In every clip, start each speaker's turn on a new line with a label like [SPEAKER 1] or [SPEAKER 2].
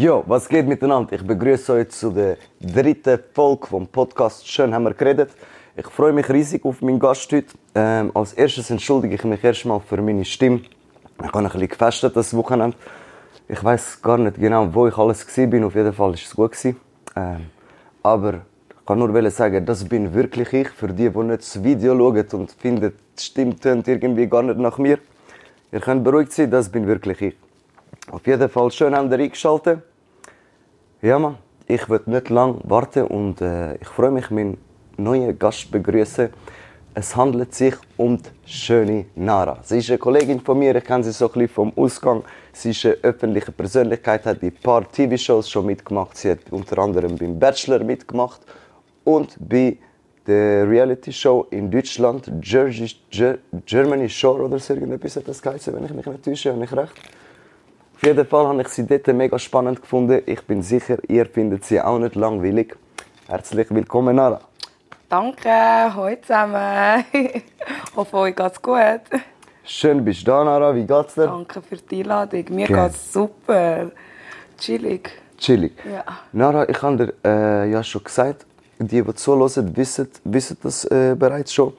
[SPEAKER 1] Jo, was geht miteinander? Ich begrüße euch zu der dritten Folge vom Podcast Schön haben wir geredet. Ich freue mich riesig auf meinen Gast heute. Ähm, als erstes entschuldige ich mich erstmal für meine Stimme. Ich habe ein bisschen gefestet das Wochenende. Ich weiß gar nicht genau, wo ich alles war. Auf jeden Fall war es gut. Ähm, aber ich kann nur sagen, das bin wirklich ich. Für die, die nicht das Video schauen und finden, die Stimme tönt irgendwie gar nicht nach mir. Ihr könnt beruhigt sein, das bin wirklich ich. Auf jeden Fall schön haben ihr eingeschaltet. Ja, man, ich will nicht lang warten und äh, ich freue mich, meinen neuen Gast begrüßen. Es handelt sich um die schöne Nara. Sie ist eine Kollegin von mir, ich kenne sie so ein bisschen vom Ausgang. Sie ist eine öffentliche Persönlichkeit, hat in ein paar TV-Shows schon mitgemacht. Sie hat unter anderem beim Bachelor mitgemacht und bei der Reality-Show in Deutschland, Germany Shore oder so irgendetwas hat das geheißen, wenn ich mich nicht täusche, habe ich recht. Auf jeden Fall habe ich sie dort mega spannend gefunden. Ich bin sicher, ihr findet sie auch nicht langweilig. Herzlich willkommen, Nara.
[SPEAKER 2] Danke, hallo zusammen. hoffe, euch geht's gut.
[SPEAKER 1] Schön bist du da, Nara. Wie geht's dir?
[SPEAKER 2] Danke für die Einladung. Mir Gerne. geht's super. Chillig.
[SPEAKER 1] Chillig. Ja. Nara, ich habe dir äh, ja schon gesagt, die, die zuhören, wissen, wissen das äh, bereits schon.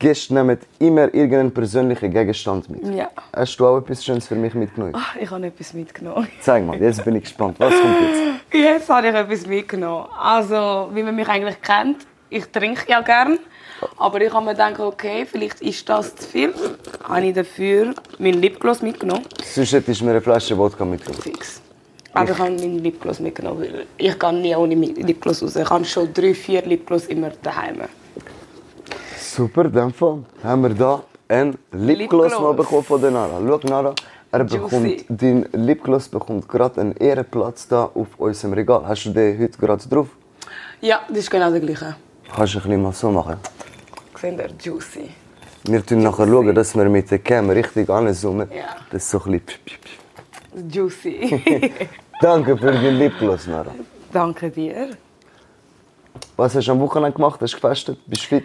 [SPEAKER 1] Die Gäste nehmen immer irgendeinen persönlichen Gegenstand mit.
[SPEAKER 2] Ja.
[SPEAKER 1] Hast du auch etwas Schönes für mich mitgenommen?
[SPEAKER 2] Ach, ich habe etwas mitgenommen.
[SPEAKER 1] Zeig mal, jetzt bin ich gespannt. Was kommt jetzt?
[SPEAKER 2] Jetzt habe ich etwas mitgenommen. Also, wie man mich eigentlich kennt, ich trinke ja gern. Aber ich habe mir gedacht, okay, vielleicht ist das zu viel. Habe ich dafür meinen Lipgloss mitgenommen.
[SPEAKER 1] Sonst hättest du mir eine Flasche Wodka mitgenommen.
[SPEAKER 2] Fix. Aber ich habe meinen Lipgloss mitgenommen, ich gehe nie ohne Lipgloss raus. Ich habe schon drei, vier Lipgloss immer daheim.
[SPEAKER 1] Super, dem Fall haben wir hier einen Lipgloss, Lipgloss. bekommen von der Nara. Schau, Nara, er bekommt, dein Lipgloss bekommt gerade einen Ehrenplatz da auf unserem Regal. Hast du den heute gerade drauf?
[SPEAKER 2] Ja, das ist genau der gleiche.
[SPEAKER 1] Kannst du ein bisschen mal so machen?
[SPEAKER 2] Seht ihr, juicy.
[SPEAKER 1] Wir schauen nachher, schauen, dass wir mit der Cam richtig anzoomen.
[SPEAKER 2] Ja.
[SPEAKER 1] Das ist so ein bisschen...
[SPEAKER 2] Juicy.
[SPEAKER 1] Danke für den Lipgloss, Nara.
[SPEAKER 2] Danke dir.
[SPEAKER 1] Was hast du am Wochenende gemacht? Hast du gefestet? Bist du fit?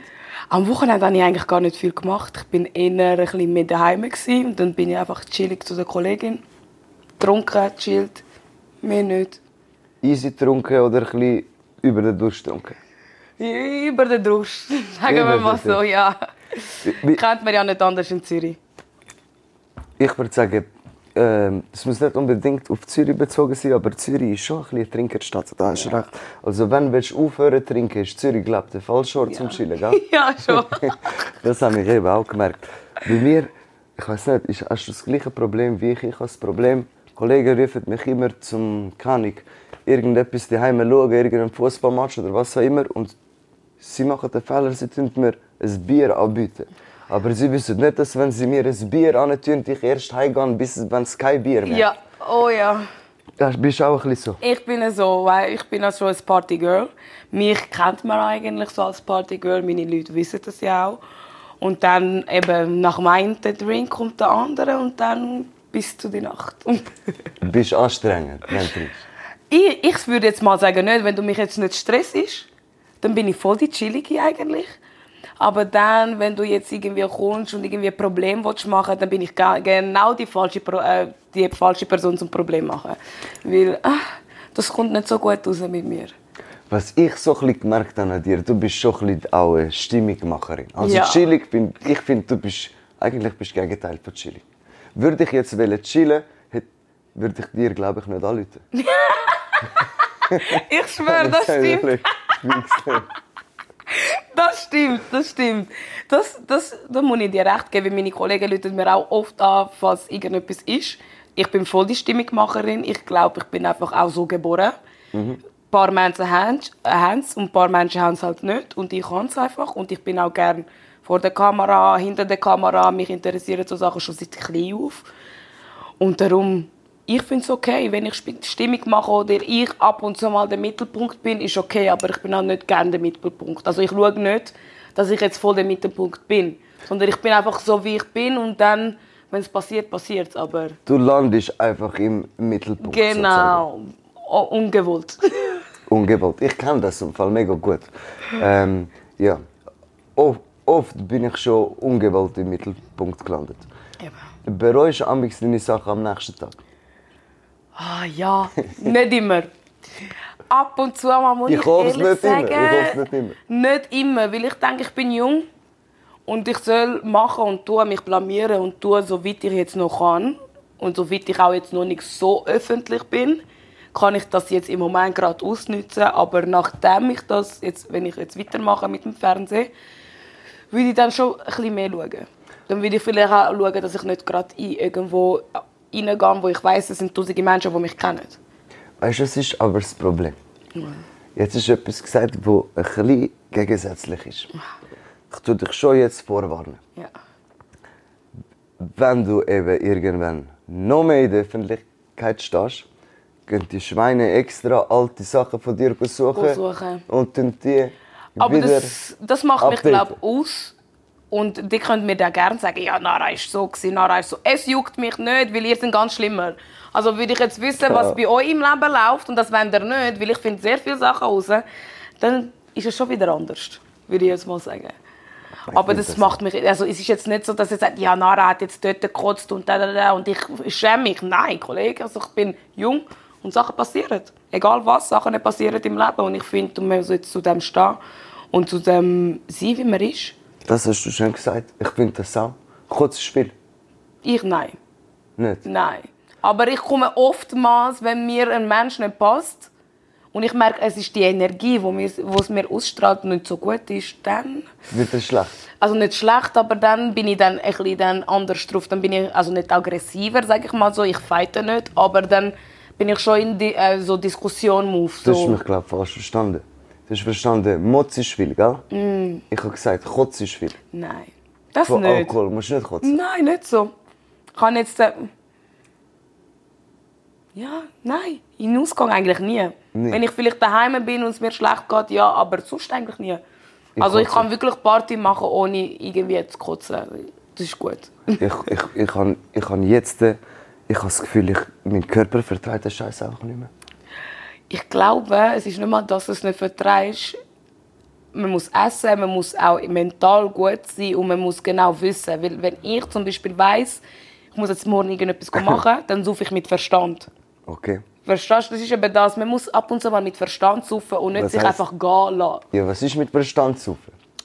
[SPEAKER 2] Am Wochenende habe ich eigentlich gar nicht viel gemacht. Ich bin eher ein bisschen mehr daheim und dann bin ich einfach chillig zu der Kollegin. Getrunken, chillt, mehr nicht.
[SPEAKER 1] Easy getrunken oder ein bisschen über den Durst getrunken?
[SPEAKER 2] Über den Durst, sagen wir mal so, ja. Kennt man ja nicht anders in Zürich.
[SPEAKER 1] Ich würde sagen, ähm, das muss nicht unbedingt auf Zürich bezogen sein, aber Zürich ist schon ein bisschen eine Trinkerstadt, da hast du ja. recht. Also wenn du aufhören zu trinken, ist Zürich, glaube ich, der Fallschort ja. zum Chillen, gell?
[SPEAKER 2] ja, schon.
[SPEAKER 1] das habe ich eben auch gemerkt. Bei mir, ich weiß nicht, hast du das gleiche Problem wie ich? Ich habe das Problem, Kollegen rufen mich immer zum, keine irgendetwas daheim schauen, irgendeinen Fußballmatch oder was auch immer und sie machen den Fehler, sie tun mir ein Bier anbieten. Aber sie wissen nicht, dass wenn sie mir ein Bier antun, ich erst heimgehe, bis wenn es kein Bier mehr
[SPEAKER 2] Ja, oh ja.
[SPEAKER 1] Ja, bist du auch ein bisschen so?
[SPEAKER 2] Ich bin so, weil ich bin also ein Partygirl. Mich kennt man eigentlich so als Partygirl, meine Leute wissen das ja auch. Und dann eben nach meinem Drink kommt der andere und dann bis zu der Nacht.
[SPEAKER 1] du bist anstrengend, wenn du?
[SPEAKER 2] Ich, ich würde jetzt mal sagen, nicht, wenn du mich jetzt nicht stressst, dann bin ich voll die Chillige eigentlich. Aber dann, wenn du jetzt irgendwie kommst und irgendwie ein Problem willst machen dann bin ich genau die falsche, äh, die falsche Person zum Problem machen. Weil ach, das kommt nicht so gut raus mit mir.
[SPEAKER 1] Was ich so ein bisschen gemerkt habe an dir, du bist schon ein bisschen auch eine Stimmungsmacherin. Also ja. chillig, bin, ich finde, du bist eigentlich bist das Gegenteil von chillig. Würde ich jetzt chillen, würde ich dir, glaube ich, nicht anrufen.
[SPEAKER 2] ich schwöre, das stimmt. Das stimmt, das stimmt. Das, das, da muss ich dir recht geben. Meine Kollegen rufen mir auch oft an, falls irgendetwas ist. Ich bin voll die Stimmungsmacherin. Ich glaube, ich bin einfach auch so geboren. Mhm. Ein paar Menschen haben es und ein paar Menschen haben es halt nicht. Und ich kann es einfach. Und ich bin auch gerne vor der Kamera, hinter der Kamera. Mich interessieren so Sachen schon seit klein auf. Und darum ich finde es okay, wenn ich Stimmung mache oder ich ab und zu mal der Mittelpunkt bin, ist okay, aber ich bin auch nicht gerne der Mittelpunkt. Also ich schaue nicht, dass ich jetzt voll der Mittelpunkt bin, sondern ich bin einfach so, wie ich bin und dann, wenn es passiert, passiert es, aber...
[SPEAKER 1] Du landest einfach im Mittelpunkt,
[SPEAKER 2] Genau, o ungewollt.
[SPEAKER 1] ungewollt, ich kenne das im Fall mega gut. Ähm, ja, oft, oft bin ich schon ungewollt im Mittelpunkt gelandet.
[SPEAKER 2] Eben.
[SPEAKER 1] Bereust du deine Sachen am nächsten Tag?
[SPEAKER 2] Ah ja, nicht immer. Ab und zu mal muss
[SPEAKER 1] Ich
[SPEAKER 2] ich, ehrlich
[SPEAKER 1] nicht immer,
[SPEAKER 2] sagen,
[SPEAKER 1] ich hoffe es nicht immer.
[SPEAKER 2] Nicht immer, weil ich denke, ich bin jung und ich soll machen und tun, mich blamieren und tun, soweit ich jetzt noch kann. Und soweit ich auch jetzt noch nicht so öffentlich bin, kann ich das jetzt im Moment gerade ausnutzen. Aber nachdem ich das, jetzt, wenn ich jetzt weitermache mit dem Fernsehen, würde ich dann schon ein bisschen mehr schauen. Dann würde ich vielleicht auch schauen, dass ich nicht gerade irgendwo reingehe, wo ich weiß, es sind tausende Menschen, die mich kennen.
[SPEAKER 1] Weißt du, es ist aber das Problem. Jetzt ist etwas gesagt, das ein bisschen gegensätzlich ist. Ich tue dich schon jetzt vorwarnen.
[SPEAKER 2] Ja.
[SPEAKER 1] Wenn du eben irgendwann noch mehr in der Öffentlichkeit stehst, gehen die Schweine extra alte Sachen von dir suchen
[SPEAKER 2] Suchen.
[SPEAKER 1] und tun die
[SPEAKER 2] Aber
[SPEAKER 1] wieder
[SPEAKER 2] das, das macht mich,
[SPEAKER 1] updaten.
[SPEAKER 2] glaube aus. Und die könnt mir dann gerne sagen, ja, Nara ist so, gewesen, Nara ist so. Es juckt mich nicht, weil ihr seid ganz schlimmer. Also würde ich jetzt wissen, was bei euch im Leben läuft und das wollt ihr nicht, weil ich finde sehr viele Sachen raus, dann ist es schon wieder anders, würde ich jetzt mal sagen. Aber
[SPEAKER 1] finde
[SPEAKER 2] das
[SPEAKER 1] das
[SPEAKER 2] macht mich, also es ist jetzt nicht so, dass ihr sagt, ja, Nara hat jetzt dort gekotzt und da, da, da und ich schäme mich. Nein, Kollege, also ich bin jung und Sachen passieren. Egal was, Sachen passieren im Leben und ich finde, man muss jetzt zu dem stehen und zu dem sein, wie man ist.
[SPEAKER 1] Das hast du schön gesagt. Ich finde das auch. Kurzes Spiel.
[SPEAKER 2] Ich nein.
[SPEAKER 1] Nicht.
[SPEAKER 2] Nein. Aber ich komme oftmals, wenn mir ein Mensch nicht passt und ich merke, es ist die Energie, die es mir ausstrahlt, nicht so gut ist, dann
[SPEAKER 1] Wird das schlecht?
[SPEAKER 2] also nicht schlecht, aber dann bin ich dann ein bisschen dann anders drauf. Dann bin ich also nicht aggressiver, sage ich mal so. Ich fighte nicht, aber dann bin ich schon in die, äh, so Diskussion-Move.
[SPEAKER 1] Du hast
[SPEAKER 2] So.
[SPEAKER 1] mich, glaube ich, falsch verstanden. Du hast verstanden, Motz ist viel, gell?
[SPEAKER 2] Mm.
[SPEAKER 1] Ich habe gesagt, Kotz ist viel.
[SPEAKER 2] Nein, das
[SPEAKER 1] Von
[SPEAKER 2] nicht.
[SPEAKER 1] Alkohol musst du nicht kotzen.
[SPEAKER 2] Nein, nicht so. Ich kann jetzt sagen. Ja, nein. In den Ausgang eigentlich nie.
[SPEAKER 1] Nie.
[SPEAKER 2] Wenn ich vielleicht daheim bin und es mir schlecht geht, ja, aber sonst eigentlich nie. also ich
[SPEAKER 1] kotze.
[SPEAKER 2] kann wirklich Party machen, ohne irgendwie zu kotzen. Das ist gut.
[SPEAKER 1] Ich, ich, ich, habe, ich habe jetzt äh, ich habe das Gefühl, ich, mein Körper vertreibt den Scheiß auch nicht mehr.
[SPEAKER 2] Ich glaube, es ist nicht mal, dass du es nicht vertreibst. Man muss essen, man muss auch mental gut sein und man muss genau wissen. Weil wenn ich zum Beispiel weiss, ich muss jetzt morgen irgendetwas machen, dann suche ich mit Verstand.
[SPEAKER 1] Okay.
[SPEAKER 2] Verstehst du? Das ist eben das. Man muss ab und zu mal mit Verstand saufen und nicht
[SPEAKER 1] Was
[SPEAKER 2] sich
[SPEAKER 1] heisst-
[SPEAKER 2] einfach gehen lassen.
[SPEAKER 1] Ja, was ist mit Verstand zu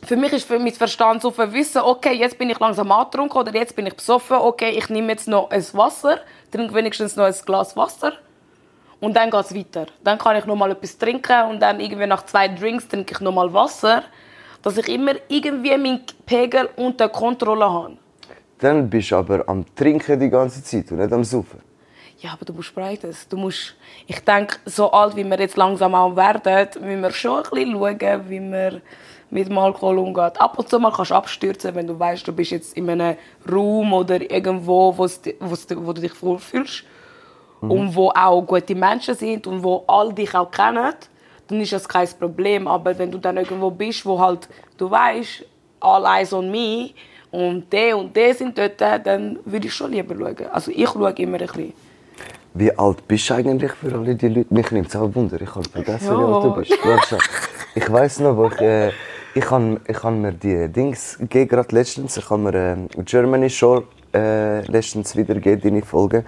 [SPEAKER 2] Für mich ist für mit Verstand saufen wissen, okay, jetzt bin ich langsam angetrunken oder jetzt bin ich besoffen, okay, ich nehme jetzt noch ein Wasser, trinke wenigstens noch ein Glas Wasser und dann geht es weiter. Dann kann ich noch mal etwas trinken und dann irgendwie nach zwei Drinks trinke ich noch mal Wasser, dass ich immer irgendwie meinen Pegel unter Kontrolle habe.
[SPEAKER 1] Dann bist du aber am Trinken die ganze Zeit und nicht am Saufen.
[SPEAKER 2] Ja, aber du musst beides. Du musst, ich denke, so alt wie wir jetzt langsam auch werden, müssen wir schon ein bisschen schauen, wie man mit dem Alkohol umgeht. Ab und zu mal kannst du abstürzen, wenn du weißt, du bist jetzt in einem Raum oder irgendwo, wo's, wo's, wo du dich wohlfühlst und wo auch gute Menschen sind und wo alle dich auch kennen, dann ist das kein Problem. Aber wenn du dann irgendwo bist, wo halt du weißt, all eyes on me und der und der sind dort, dann würde ich schon lieber schauen. Also ich schaue immer ein bisschen.
[SPEAKER 1] Wie alt bist du eigentlich für alle die Leute? Mich nimmt es auch Wunder. Ich habe vergessen, wie
[SPEAKER 2] Ja.
[SPEAKER 1] alt du bist. Ich weiß noch, wo ich, äh, ich habe ich han mir die Dings gegeben, gerade letztens. Ich habe mir äh, Germany Show äh, letztens wieder gegeben, deine Folge.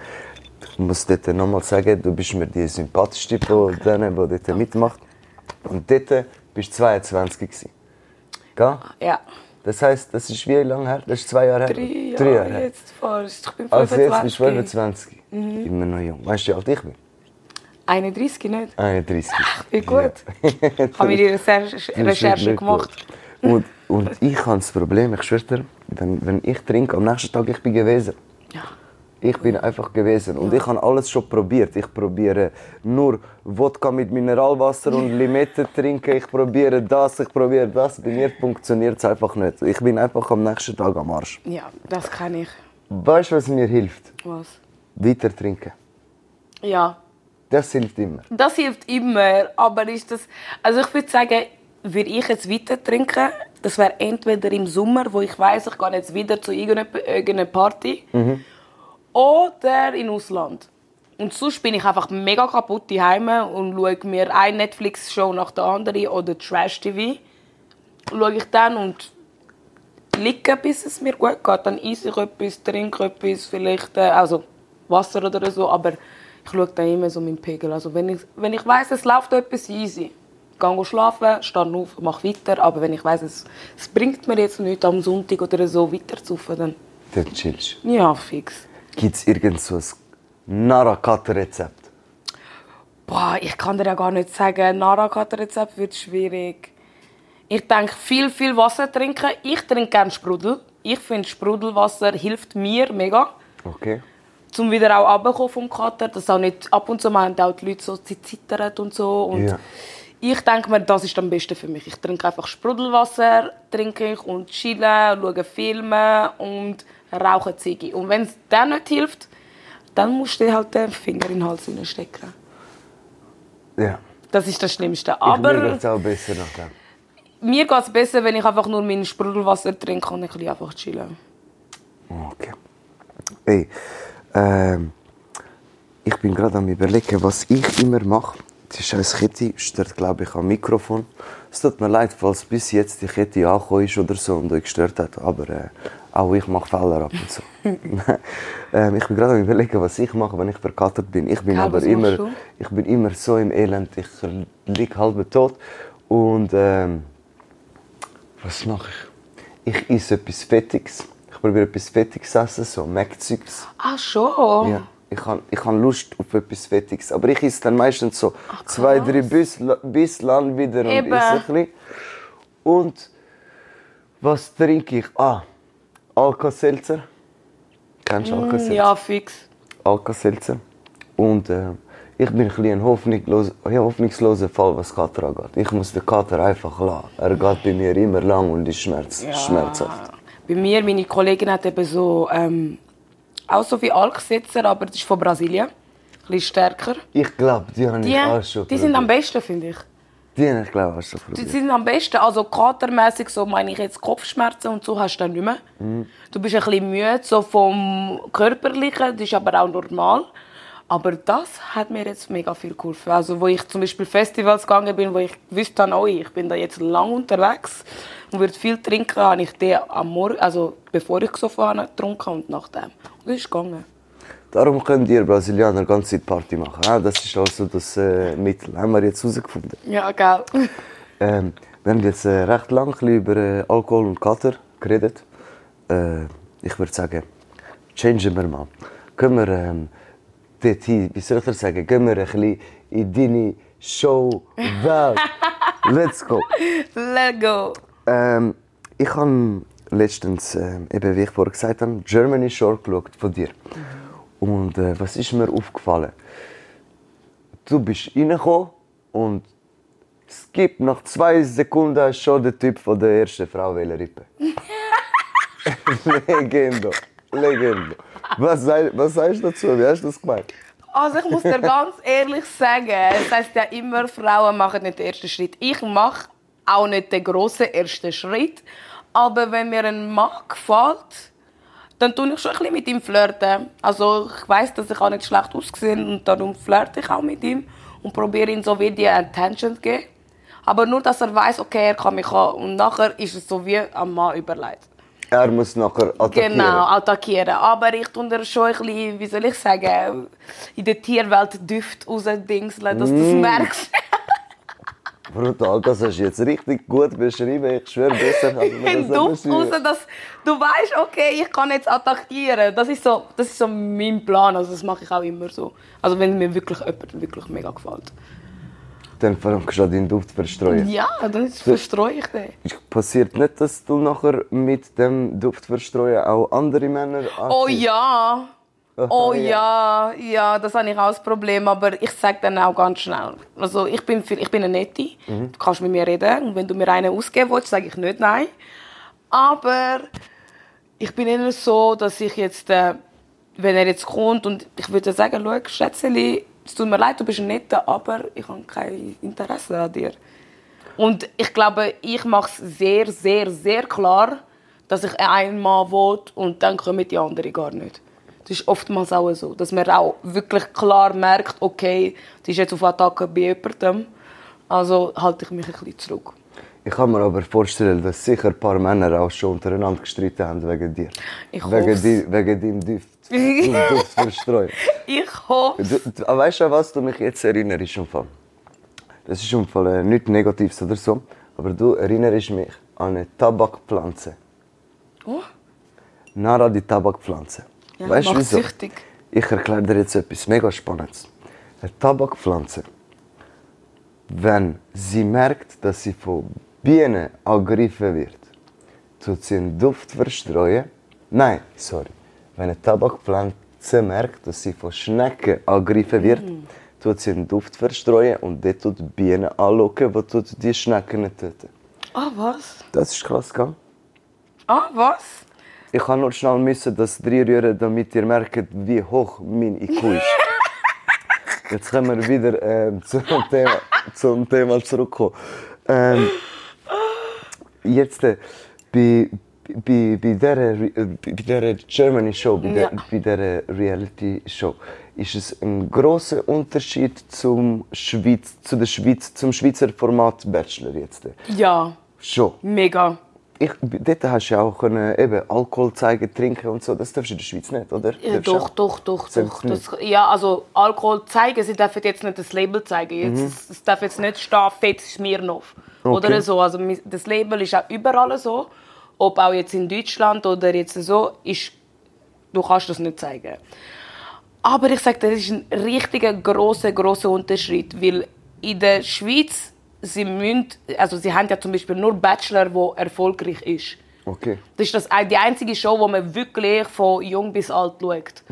[SPEAKER 1] Ich muss dort nochmal sagen, du bist mir die sympathischste von denen, die dort mitmacht. Und dort bist du 22 gewesen. Gell?
[SPEAKER 2] Ja.
[SPEAKER 1] Das heisst, das ist wie lange her? Das ist zwei Jahre her?
[SPEAKER 2] Drei
[SPEAKER 1] Drei
[SPEAKER 2] Jahre
[SPEAKER 1] her.
[SPEAKER 2] jetzt fast. Ich bin
[SPEAKER 1] Also jetzt bist
[SPEAKER 2] 25.
[SPEAKER 1] du 25. Immer noch jung. Weißt du, wie alt ich bin?
[SPEAKER 2] 31 nicht.
[SPEAKER 1] 31.
[SPEAKER 2] Wie gut. Ich habe mir die Recherche, Recherche gemacht.
[SPEAKER 1] Und, und ich habe das Problem, ich schwöre dir, wenn, wenn ich trinke, am nächsten Tag ich bin gewesen.
[SPEAKER 2] Ja.
[SPEAKER 1] Ich bin einfach gewesen und ich habe alles schon probiert. Ich probiere nur Wodka mit Mineralwasser und Limette trinken. Ich probiere das, ich probiere das. Bei mir funktioniert es einfach nicht. Ich bin einfach am nächsten Tag am Arsch.
[SPEAKER 2] ja, das kann ich.
[SPEAKER 1] Weißt du, was mir hilft?
[SPEAKER 2] Was?
[SPEAKER 1] Weiter trinken.
[SPEAKER 2] Ja,
[SPEAKER 1] Das hilft immer.
[SPEAKER 2] das hilft immer. Aber ist das. Also ich würde sagen, würde ich jetzt weiter trinken, das wäre entweder im Sommer, wo ich weiß, ich gehe jetzt wieder zu irgendeiner Party, oder in Ausland. Und sonst bin ich einfach mega kaputt daheim und schaue mir eine Netflix-Show nach der anderen oder Trash-TV. Schaue ich dann und liege, bis es mir gut geht. Dann esse ich etwas, trinke etwas, vielleicht äh, also Wasser oder so. Aber Ich schaue dann immer so meinen Pegel. Also wenn ich, wenn ich weiss, es läuft etwas easy, gehe schlafen, stehe auf, mache weiter. Aber wenn ich weiss, es, es bringt mir jetzt nichts am Sonntag oder so weiter zu dann
[SPEAKER 1] Dann chillst
[SPEAKER 2] ja, fix.
[SPEAKER 1] Gibt es irgend so ein Narakat-Rezept?
[SPEAKER 2] Boah, ich kann dir ja gar nicht sagen, Narakat-Rezept wird schwierig. Ich denke, viel, viel Wasser trinken. Ich trinke gerne Sprudel. Ich finde, Sprudelwasser hilft mir mega.
[SPEAKER 1] Okay.
[SPEAKER 2] Zum wieder auch runterkommen vom Kater. Dass auch nicht ab und zu mal haben auch die Leute so zittern und so. Und
[SPEAKER 1] Ja.
[SPEAKER 2] Ich denke mir, das ist am besten für mich. Ich trinke einfach Sprudelwasser, trinke ich und chillen, schaue Filme und rauche Ziggy. Und wenn es dann nicht hilft, dann musst du dir halt den Finger in den Hals stecken.
[SPEAKER 1] Ja.
[SPEAKER 2] Das ist das Schlimmste.
[SPEAKER 1] Aber mir
[SPEAKER 2] Aber
[SPEAKER 1] geht's auch besser nach dem.
[SPEAKER 2] mir geht es besser, wenn ich einfach nur mein Sprudelwasser trinke und ein bisschen einfach chillen.
[SPEAKER 1] Okay. Ey, ähm, ich bin gerade am überlegen, was ich immer mache. Die scheiß Kette stört, glaube ich, am Mikrofon. Es tut mir leid, falls bis jetzt die Kette angekommen ist oder so und euch gestört hat. Aber äh, auch ich mache Fehler ab und so. ähm, ich bin gerade am überlegen, was ich mache, wenn ich verkatert bin. Ich bin
[SPEAKER 2] Ja,
[SPEAKER 1] aber immer,
[SPEAKER 2] du?
[SPEAKER 1] ich bin immer so im Elend. Ich liege halb tot. Und ähm, was mache ich? Ich esse etwas Fettiges. Ich probiere etwas Fettiges zu essen, so Mac-Zeugs.
[SPEAKER 2] Ah, schon?
[SPEAKER 1] Ja. Ich habe ich hab Lust auf etwas Fettiges. Aber ich esse dann meistens so zwei, drei Biss, Biss lang wieder und
[SPEAKER 2] Eben.
[SPEAKER 1] esse ein bisschen. Und was trinke ich? Ah, Alka-Seltzer. Kennst du Alka-Seltzer?
[SPEAKER 2] Mm, Ja, fix.
[SPEAKER 1] Alka-Seltzer. Und äh, ich bin ein, bisschen ein hoffnungsloser, ja, hoffnungsloser Fall, was Kater angeht. Ich muss den Kater einfach lassen. Er geht bei mir immer lang und ist schmerz, schmerzhaft.
[SPEAKER 2] Bei mir, meine Kollegin hat eben so, ähm, auch so wie Alksitzer, aber das ist von Brasilien. Ein bisschen stärker.
[SPEAKER 1] Ich glaube, die habe
[SPEAKER 2] Die,
[SPEAKER 1] ich auch schon
[SPEAKER 2] die sind am
[SPEAKER 1] probiert.
[SPEAKER 2] besten, finde ich.
[SPEAKER 1] Die habe ich glaube schon
[SPEAKER 2] Die
[SPEAKER 1] probiert.
[SPEAKER 2] sind am besten. Also katermäßig, so meine ich jetzt Kopfschmerzen und so hast du dann nicht mehr.
[SPEAKER 1] Mhm.
[SPEAKER 2] Du bist ein bisschen müde, so vom Körperlichen, das ist aber auch normal. Aber das hat mir jetzt mega viel geholfen. Also wo ich zum Beispiel Festivals gegangen bin, wo ich gewusst habe, oh, ich bin da jetzt lang unterwegs und würde viel trinken, habe ich den am Morgen, also bevor ich gesoffen habe, getrunken und nachdem. Und das ist gegangen.
[SPEAKER 1] Darum könnt ihr Brasilianer ganz Zeit Party machen. Ah, Das ist also das äh, Mittel. Haben wir jetzt herausgefunden.
[SPEAKER 2] Ja, gell.
[SPEAKER 1] Ähm, wir haben jetzt äh, recht lang ein bisschen über äh, Alkohol und Kater geredet. Äh, ich würde sagen, changen wir mal. Können wir ähm, dorthin, wie soll ich das sagen, gehen wir ein bisschen in deine Show-Welt. Let's go.
[SPEAKER 2] Let's go.
[SPEAKER 1] Ähm, ich habe letztens, ähm, eben wie ich vorher gesagt habe, Germany Shore geschaut von dir. Und äh, was ist mir aufgefallen? Du bist reingekommen und es gibt nach zwei Sekunden schon den Typ von der ersten Frau Rippe. Legendo. Legendo. Was, was sagst du dazu? Wie hast du das gemeint?
[SPEAKER 2] Also ich muss dir ganz ehrlich sagen, es heisst ja immer, Frauen machen nicht den ersten Schritt. Ich mache auch nicht den grossen ersten Schritt. Aber wenn mir ein Mann gefällt, dann tue ich schon ein bisschen mit ihm flirten. Also ich weiß, dass ich auch nicht schlecht aussehe und darum flirte ich auch mit ihm und probiere ihn so wie die Attention zu geben. Aber nur, dass er weiß, okay, er kann mich haben. Und nachher ist es so wie am Mann überlegt.
[SPEAKER 1] Er muss nachher attackieren.
[SPEAKER 2] Genau, attackieren. Aber ich tue dir schon ein bisschen, wie soll ich sagen, in der Tierwelt Düfte rausdingseln, dass du es merkst.
[SPEAKER 1] Brutal, das hast du jetzt richtig gut beschrieben. Ich schwöre, besser kann ich mir das nicht
[SPEAKER 2] Duft raus, dass du weißt, okay, ich kann jetzt attackieren. Das ist so, das ist so mein Plan. Also das mache ich auch immer so. Also wenn mir wirklich jemand wirklich mega gefällt.
[SPEAKER 1] Dann kannst du deinen Duft verstreuen.
[SPEAKER 2] Ja, dann verstreue ich den.
[SPEAKER 1] Passiert nicht, dass du nachher mit dem Duft verstreuen auch andere Männer
[SPEAKER 2] Oh
[SPEAKER 1] anziehst?
[SPEAKER 2] ja. Oh
[SPEAKER 1] ja.
[SPEAKER 2] ja, ja, das habe ich auch das Problem, aber ich sage dann auch ganz schnell. Also ich bin, viel- ich bin eine Nette, du kannst mit mir reden und wenn du mir einen ausgeben willst, sage ich nicht nein. Aber ich bin eher so, dass ich jetzt, äh, wenn er jetzt kommt und ich würde sagen, schau, Schätzeli, es tut mir leid, du bist ein Netter, aber ich habe kein Interesse an dir. Und ich glaube, ich mache es sehr, sehr, sehr klar, dass ich einen Mann will und dann kommen die anderen gar nicht. Das ist oftmals auch so, dass man auch wirklich klar merkt, okay, die ist jetzt auf Attacke bei jemandem, also halte ich mich ein bisschen zurück.
[SPEAKER 1] Ich kann mir aber vorstellen, dass sicher ein paar Männer auch schon untereinander gestritten haben wegen dir.
[SPEAKER 2] Ich
[SPEAKER 1] wegen, di wegen deinem Duft. Duft verstreuen.
[SPEAKER 2] ich hoffe.
[SPEAKER 1] Du, aber weißt du, an was du mich jetzt erinnerst? Im Fall? Das ist im Fall äh, nichts Negatives oder so, aber du erinnerst mich an eine Tabakpflanze.
[SPEAKER 2] Oh,
[SPEAKER 1] Nara, die Tabakpflanze.
[SPEAKER 2] Ja,
[SPEAKER 1] weißt du wieso?
[SPEAKER 2] süchtig.
[SPEAKER 1] Ich erkläre dir jetzt etwas mega Spannendes. Eine Tabakpflanze, wenn sie merkt, dass sie von Bienen angegriffen wird, tut sie einen Duft verstreuen. Nein, sorry. Wenn eine Tabakpflanze merkt, dass sie von Schnecken angegriffen wird, tut sie einen Duft verstreuen und dort tut die Bienen anlocken, die tut die Schnecken töten.
[SPEAKER 2] Ah, was?
[SPEAKER 1] Das ist krass, gell?
[SPEAKER 2] Ah, was?
[SPEAKER 1] Ich kann nur schnell müssen das reinrühren, damit ihr merkt, wie hoch mein IQ ist. Jetzt können wir wieder ähm, zum, Thema, zum Thema zurückkommen. Ähm, jetzt äh, bei, bei, bei, dieser, äh, bei dieser Germany Show, bei,
[SPEAKER 2] Ja.
[SPEAKER 1] der, bei dieser Reality Show, ist es ein großer Unterschied zum Schweiz, zu der Schweiz, zum Schweizer Format Bachelor jetzt. äh.
[SPEAKER 2] Ja,
[SPEAKER 1] Schon.
[SPEAKER 2] mega.
[SPEAKER 1] Ich, dort hast du ja auch können, eben, Alkohol zeigen, trinken und so. Das darfst du in der Schweiz nicht, oder?
[SPEAKER 2] Ja, doch, doch, doch, doch. Das, ja, also Alkohol zeigen, sie dürfen jetzt nicht das Label zeigen. Jetzt, es, es darf jetzt nicht stehen, Fett Smirnoff.
[SPEAKER 1] Okay.
[SPEAKER 2] Oder so. Also das Label ist auch überall so. Ob auch jetzt in Deutschland oder jetzt so, ist, du kannst das nicht zeigen. Aber ich sage, das ist ein richtiger großer, großer Unterschied, weil in der Schweiz sie müssen, also sie haben ja zum Beispiel nur Bachelor, wo erfolgreich ist.
[SPEAKER 1] Okay.
[SPEAKER 2] Das ist das, die einzige Show, wo man wirklich von jung bis alt schaut.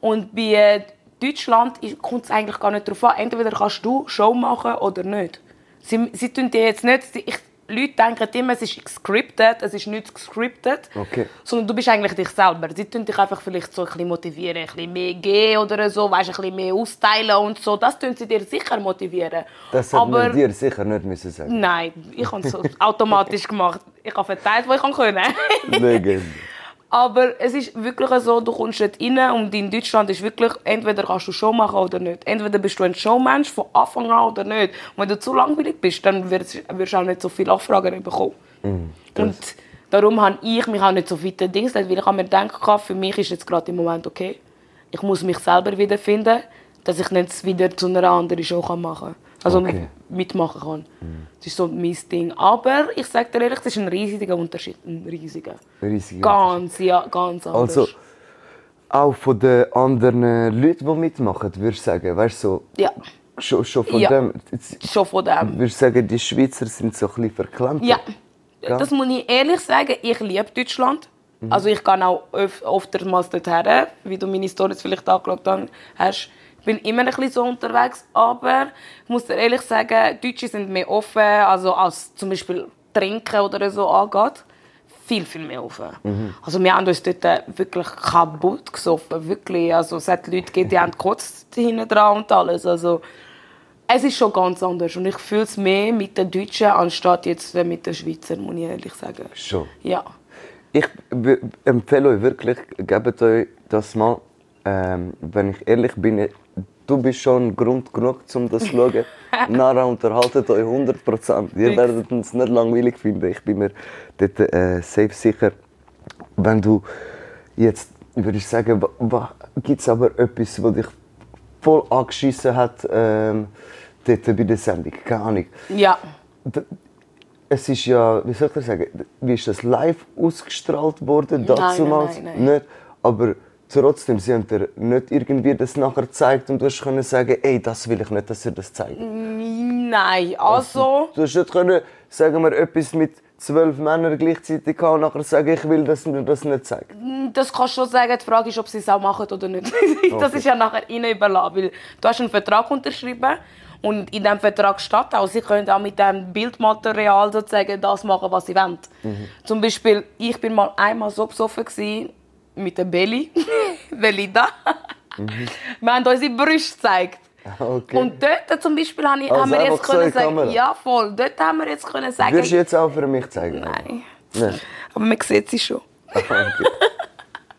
[SPEAKER 2] Und bei äh, Deutschland kommt es eigentlich gar nicht darauf an. Entweder kannst du Show machen oder nicht. Sie, sie tun dir jetzt nicht... Ich, Leute denken immer, es ist gescriptet, es ist nicht gescriptet.
[SPEAKER 1] Okay.
[SPEAKER 2] Sondern du bist eigentlich dich selber. Sie tun dich einfach vielleicht so ein bisschen motivieren, ein bisschen mehr geben oder so, weißt, ein bisschen mehr austeilen und so. Das tun sie dir sicher motivieren.
[SPEAKER 1] Das
[SPEAKER 2] Aber
[SPEAKER 1] man dir sicher nicht müssen sagen.
[SPEAKER 2] Nein, ich habe es so automatisch gemacht. Ich habe verteilt, wo ich können.
[SPEAKER 1] Legende.
[SPEAKER 2] Aber es ist wirklich so, du kommst dort rein und in Deutschland ist wirklich, entweder kannst du Show machen oder nicht. Entweder bist du ein Showmensch von Anfang an oder nicht. Und wenn du zu langweilig bist, dann wirst wirst du auch nicht so viele Anfragen bekommen. und darum habe ich mich auch nicht so weit Dings weil ich mir gedacht, für mich ist jetzt gerade im Moment okay. Ich muss mich selber wiederfinden, dass ich nicht wieder zu einer anderen Show machen kann. Also
[SPEAKER 1] Okay.
[SPEAKER 2] mitmachen kann. Das ist so mein Ding. Aber ich sage dir ehrlich, das ist ein riesiger Unterschied. Ein riesiger.
[SPEAKER 1] Riesiger
[SPEAKER 2] Ganz, ja, ganz anders.
[SPEAKER 1] Also, auch von den anderen Leuten, die mitmachen, würdest du sagen, weißt du, so,
[SPEAKER 2] ja,
[SPEAKER 1] schon, schon von
[SPEAKER 2] Ja.
[SPEAKER 1] dem,
[SPEAKER 2] schon von dem.
[SPEAKER 1] würdest du sagen, die Schweizer sind so ein bisschen verklemmt?
[SPEAKER 2] Ja,
[SPEAKER 1] Ja.
[SPEAKER 2] das muss ich ehrlich sagen. Ich liebe Deutschland. Also ich gehe auch öf oftmals dorthin, wie du meine Stories vielleicht angeschaut hast. Ich bin immer ein bisschen so unterwegs, aber ich muss dir ehrlich sagen, Deutsche sind mehr offen, also als zum Beispiel Trinken oder so angeht. Viel, viel mehr offen. Also wir haben uns dort wirklich kaputt gesoffen, wirklich. Also es hat Leute gegeben, die haben gekotzt hinten dran und alles. Also es ist schon ganz anders und ich fühle es mehr mit den Deutschen anstatt jetzt mit den Schweizern, muss ich ehrlich sagen.
[SPEAKER 1] Schon.
[SPEAKER 2] Ja.
[SPEAKER 1] Ich empfehle euch wirklich, gebt euch das mal. Ähm, wenn ich ehrlich bin, du bist schon Grund genug, um das zu schauen. Nara, unterhaltet euch 100%. Ihr werdet uns nicht langweilig finden. Ich bin mir dort äh, safe sicher. Wenn du jetzt, würde ich sagen, gibt es aber etwas, was dich voll angeschissen hat ähm, dort bei der Sendung? Keine Ahnung.
[SPEAKER 2] Ja.
[SPEAKER 1] Es ist ja, wie soll ich das sagen, wie ist das live ausgestrahlt worden?
[SPEAKER 2] Nein,
[SPEAKER 1] Dazumals
[SPEAKER 2] nein, nein, nein.
[SPEAKER 1] nicht. Aber trotzdem, sie haben dir nicht irgendwie das nachher gezeigt und du hast können sagen, ey, das will ich nicht, dass ihr das zeigt.
[SPEAKER 2] Nein, also...
[SPEAKER 1] Du hast nicht können, sagen wir, etwas mit zwölf Männern gleichzeitig haben und nachher sagen, ich will, dass mir das nicht zeigt.
[SPEAKER 2] Das kannst du schon sagen. Die Frage ist, ob sie es auch machen oder nicht. Das ist ja nachher ihnen überlassen. Weil du hast einen Vertrag unterschrieben und in diesem Vertrag steht auch, sie können auch mit dem Bildmaterial sozusagen das machen, was sie wollen. Zum Beispiel, ich bin mal einmal so besoffen gewesen, mit der Belly, Belinda. Wir haben unsere Brüste gezeigt.
[SPEAKER 1] Okay.
[SPEAKER 2] Und dort zum Beispiel haben,
[SPEAKER 1] Also
[SPEAKER 2] haben wir
[SPEAKER 1] einfach
[SPEAKER 2] jetzt können sagen,
[SPEAKER 1] Kamera?
[SPEAKER 2] ja voll, dort haben wir jetzt können sagen,
[SPEAKER 1] Würdest du jetzt auch für mich zeigen?
[SPEAKER 2] nein.
[SPEAKER 1] Nein.
[SPEAKER 2] Aber man sieht sie schon.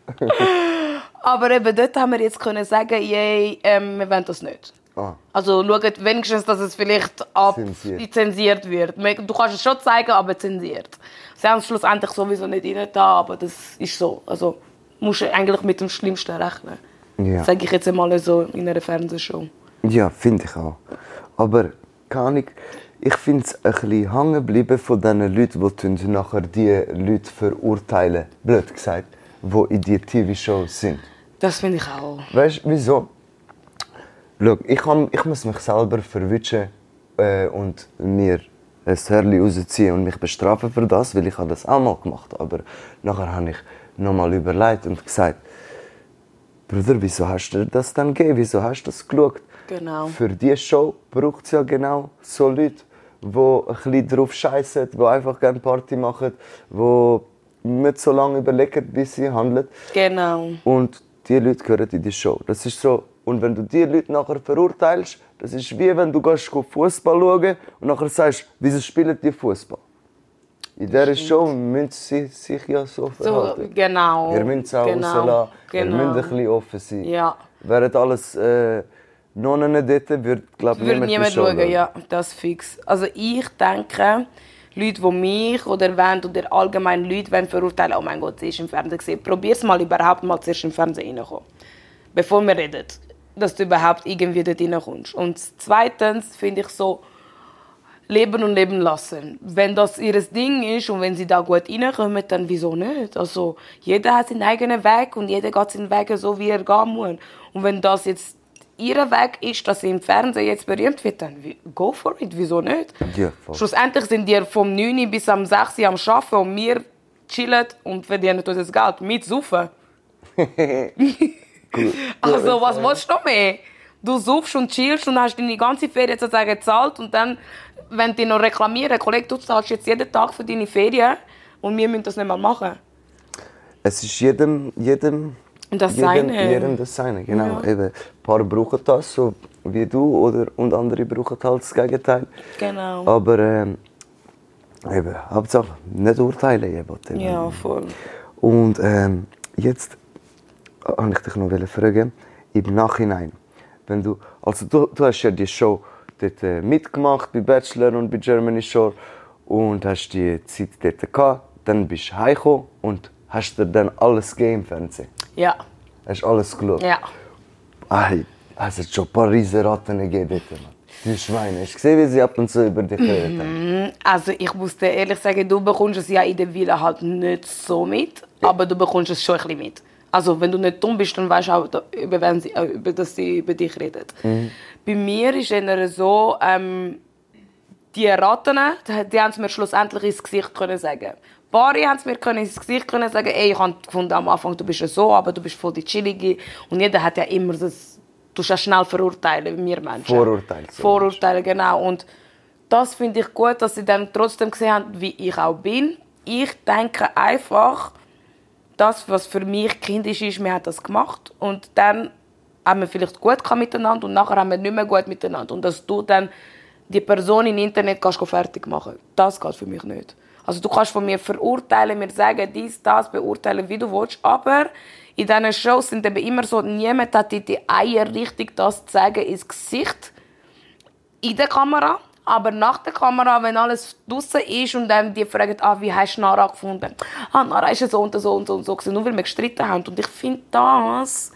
[SPEAKER 1] Okay.
[SPEAKER 2] Aber eben dort haben wir jetzt können sagen, yay, ähm, wir wollen das nicht.
[SPEAKER 1] Ah,
[SPEAKER 2] Also schaut wenigstens, dass es vielleicht ab
[SPEAKER 1] Zensiert.
[SPEAKER 2] zensiert wird. Du kannst es schon zeigen, aber zensiert. Sie haben es schlussendlich sowieso nicht rein da, aber das ist so. Also musst du eigentlich mit dem Schlimmsten rechnen.
[SPEAKER 1] Ja.
[SPEAKER 2] Sage ich jetzt einmal so in einer Fernsehshow.
[SPEAKER 1] Ja, finde ich auch. Aber keine Ahnung, ich finde es ein bisschen hängen geblieben von diesen Leuten, die nachher die Leute verurteilen, blöd gesagt, die in die TV-Shows sind.
[SPEAKER 2] Das finde ich auch.
[SPEAKER 1] Weißt du, wieso? Schau, ich, kann, ich muss mich selber verwischen äh, und mir ein Hörli rausziehen und mich bestrafen für das, weil ich habe das auch mal gemacht Aber nachher habe ich nochmal überlegt und gesagt, Bruder, wieso hast du das dann gegeben? Wieso hast du das geschaut?
[SPEAKER 2] Genau.
[SPEAKER 1] Für diese Show braucht es ja genau so Leute, die ein bisschen drauf scheißen, die einfach gerne Party machen, die nicht so lange überlegen, bis sie handeln.
[SPEAKER 2] Genau.
[SPEAKER 1] Und die Leute gehören in die Show. Das ist so. Und wenn du die Leute nachher verurteilst, das ist wie wenn du Fußball schauen und nachher sagst, wieso spielen die Fußball? In dieser Show müssen sie sich ja so
[SPEAKER 2] So,
[SPEAKER 1] verhalten.
[SPEAKER 2] genau.
[SPEAKER 1] Ihr müsst es auch
[SPEAKER 2] genau.
[SPEAKER 1] rauslassen. Ihr
[SPEAKER 2] Genau.
[SPEAKER 1] müsst ein bisschen offen sein.
[SPEAKER 2] Ja.
[SPEAKER 1] Wären alles äh, Nonnen dort, würde glaub,
[SPEAKER 2] Würde
[SPEAKER 1] niemand,
[SPEAKER 2] niemand schauen,
[SPEAKER 1] schauen.
[SPEAKER 2] ja, das fix. Also ich denke, Leute, die mich oder wollen, oder allgemein Leute wollen verurteilen, oh mein Gott, sie ist im Fernsehen gesehen. Probier es mal überhaupt mal zuerst im Fernsehen reinkommen. Bevor wir reden. Dass du überhaupt irgendwie dort reinkommst. Und zweitens finde ich so, leben und leben lassen. Wenn das ihr Ding ist und wenn sie da gut reinkommen, dann wieso nicht? Also jeder hat seinen eigenen Weg und jeder geht seinen Weg so, wie er gehen muss. Und wenn das jetzt ihr Weg ist, dass sie im Fernsehen jetzt berühmt wird, dann go for it, wieso nicht?
[SPEAKER 1] Ja.
[SPEAKER 2] Schlussendlich sind die vom 9 Uhr bis am 6 Uhr am Arbeiten und wir chillen und verdienen unser Geld mit Saufen. Also, was willst du noch mehr? Du suchst und chillst und hast deine ganze Ferien sozusagen gezahlt und dann, wenn die noch reklamieren, Kollege, du zahlst jetzt jeden Tag für deine Ferien und wir müssen das nicht mal machen.
[SPEAKER 1] Es ist jedem, jedem,
[SPEAKER 2] Das
[SPEAKER 1] jedem,
[SPEAKER 2] Seine.
[SPEAKER 1] jedem das Seine. Genau. Eben, ein paar brauchen das, so wie du, oder, und andere brauchen halt das Gegenteil.
[SPEAKER 2] Genau.
[SPEAKER 1] Aber ähm, eben, Hauptsache nicht urteilen. Eben,
[SPEAKER 2] Ja, voll.
[SPEAKER 1] Und ähm, jetzt wollte ich dich noch fragen, im Nachhinein, wenn du, also du, du hast ja die Show dort äh, mitgemacht bei Bachelor und bei Germany Shore und hast die Zeit dort gehabt, dann bist du heimgekommen und hast dir dann alles gegeben im Fernsehen.
[SPEAKER 2] Ja.
[SPEAKER 1] Hast alles geschaut.
[SPEAKER 2] Ja.
[SPEAKER 1] Ey, es hat schon ein paar riesen Ratten gegeben dort, Mann. Die Schweine. Hast du gesehen, wie sie ab und zu über dich geredet haben?
[SPEAKER 2] Also ich muss dir ehrlich sagen, du bekommst es ja in der Villa halt nicht so mit, aber du bekommst es schon ein bisschen mit. Also wenn du nicht dumm bist, dann weißt du auch, über, wen sie, äh, über dass sie über dich reden. Bei mir ist es so, ähm, die Ratten, die, haben es mir schlussendlich ins Gesicht können sagen. Paare haben es mir können ins Gesicht können sagen, ey, ich habe gefunden am Anfang, du bist ja so, aber du bist voll die Chillige. Und jeder hat ja immer das, du ja schnell verurteilen, wie wir Menschen.
[SPEAKER 1] Vorurteile,
[SPEAKER 2] Vorurteile, genau. Und das finde ich gut, dass sie dann trotzdem gesehen haben, wie ich auch bin. Ich denke einfach, das, was für mich kindisch ist, wir haben das gemacht. Und dann haben wir vielleicht gut miteinander und nachher haben wir nicht mehr gut miteinander. Und dass du dann die Person im Internet kannst fertig machen das geht für mich nicht. Also du kannst von mir verurteilen, mir sagen, dies, das, beurteilen, wie du willst, aber in diesen Shows sind eben immer so, niemand hat die Eier richtig das zu sagen ins Gesicht in der Kamera, aber nach der Kamera, wenn alles draußen ist und dann die fragen, ah, wie hast du Nara gefunden? Ah, Nara ist so und so und so und so nur weil wir gestritten haben. Und ich finde, das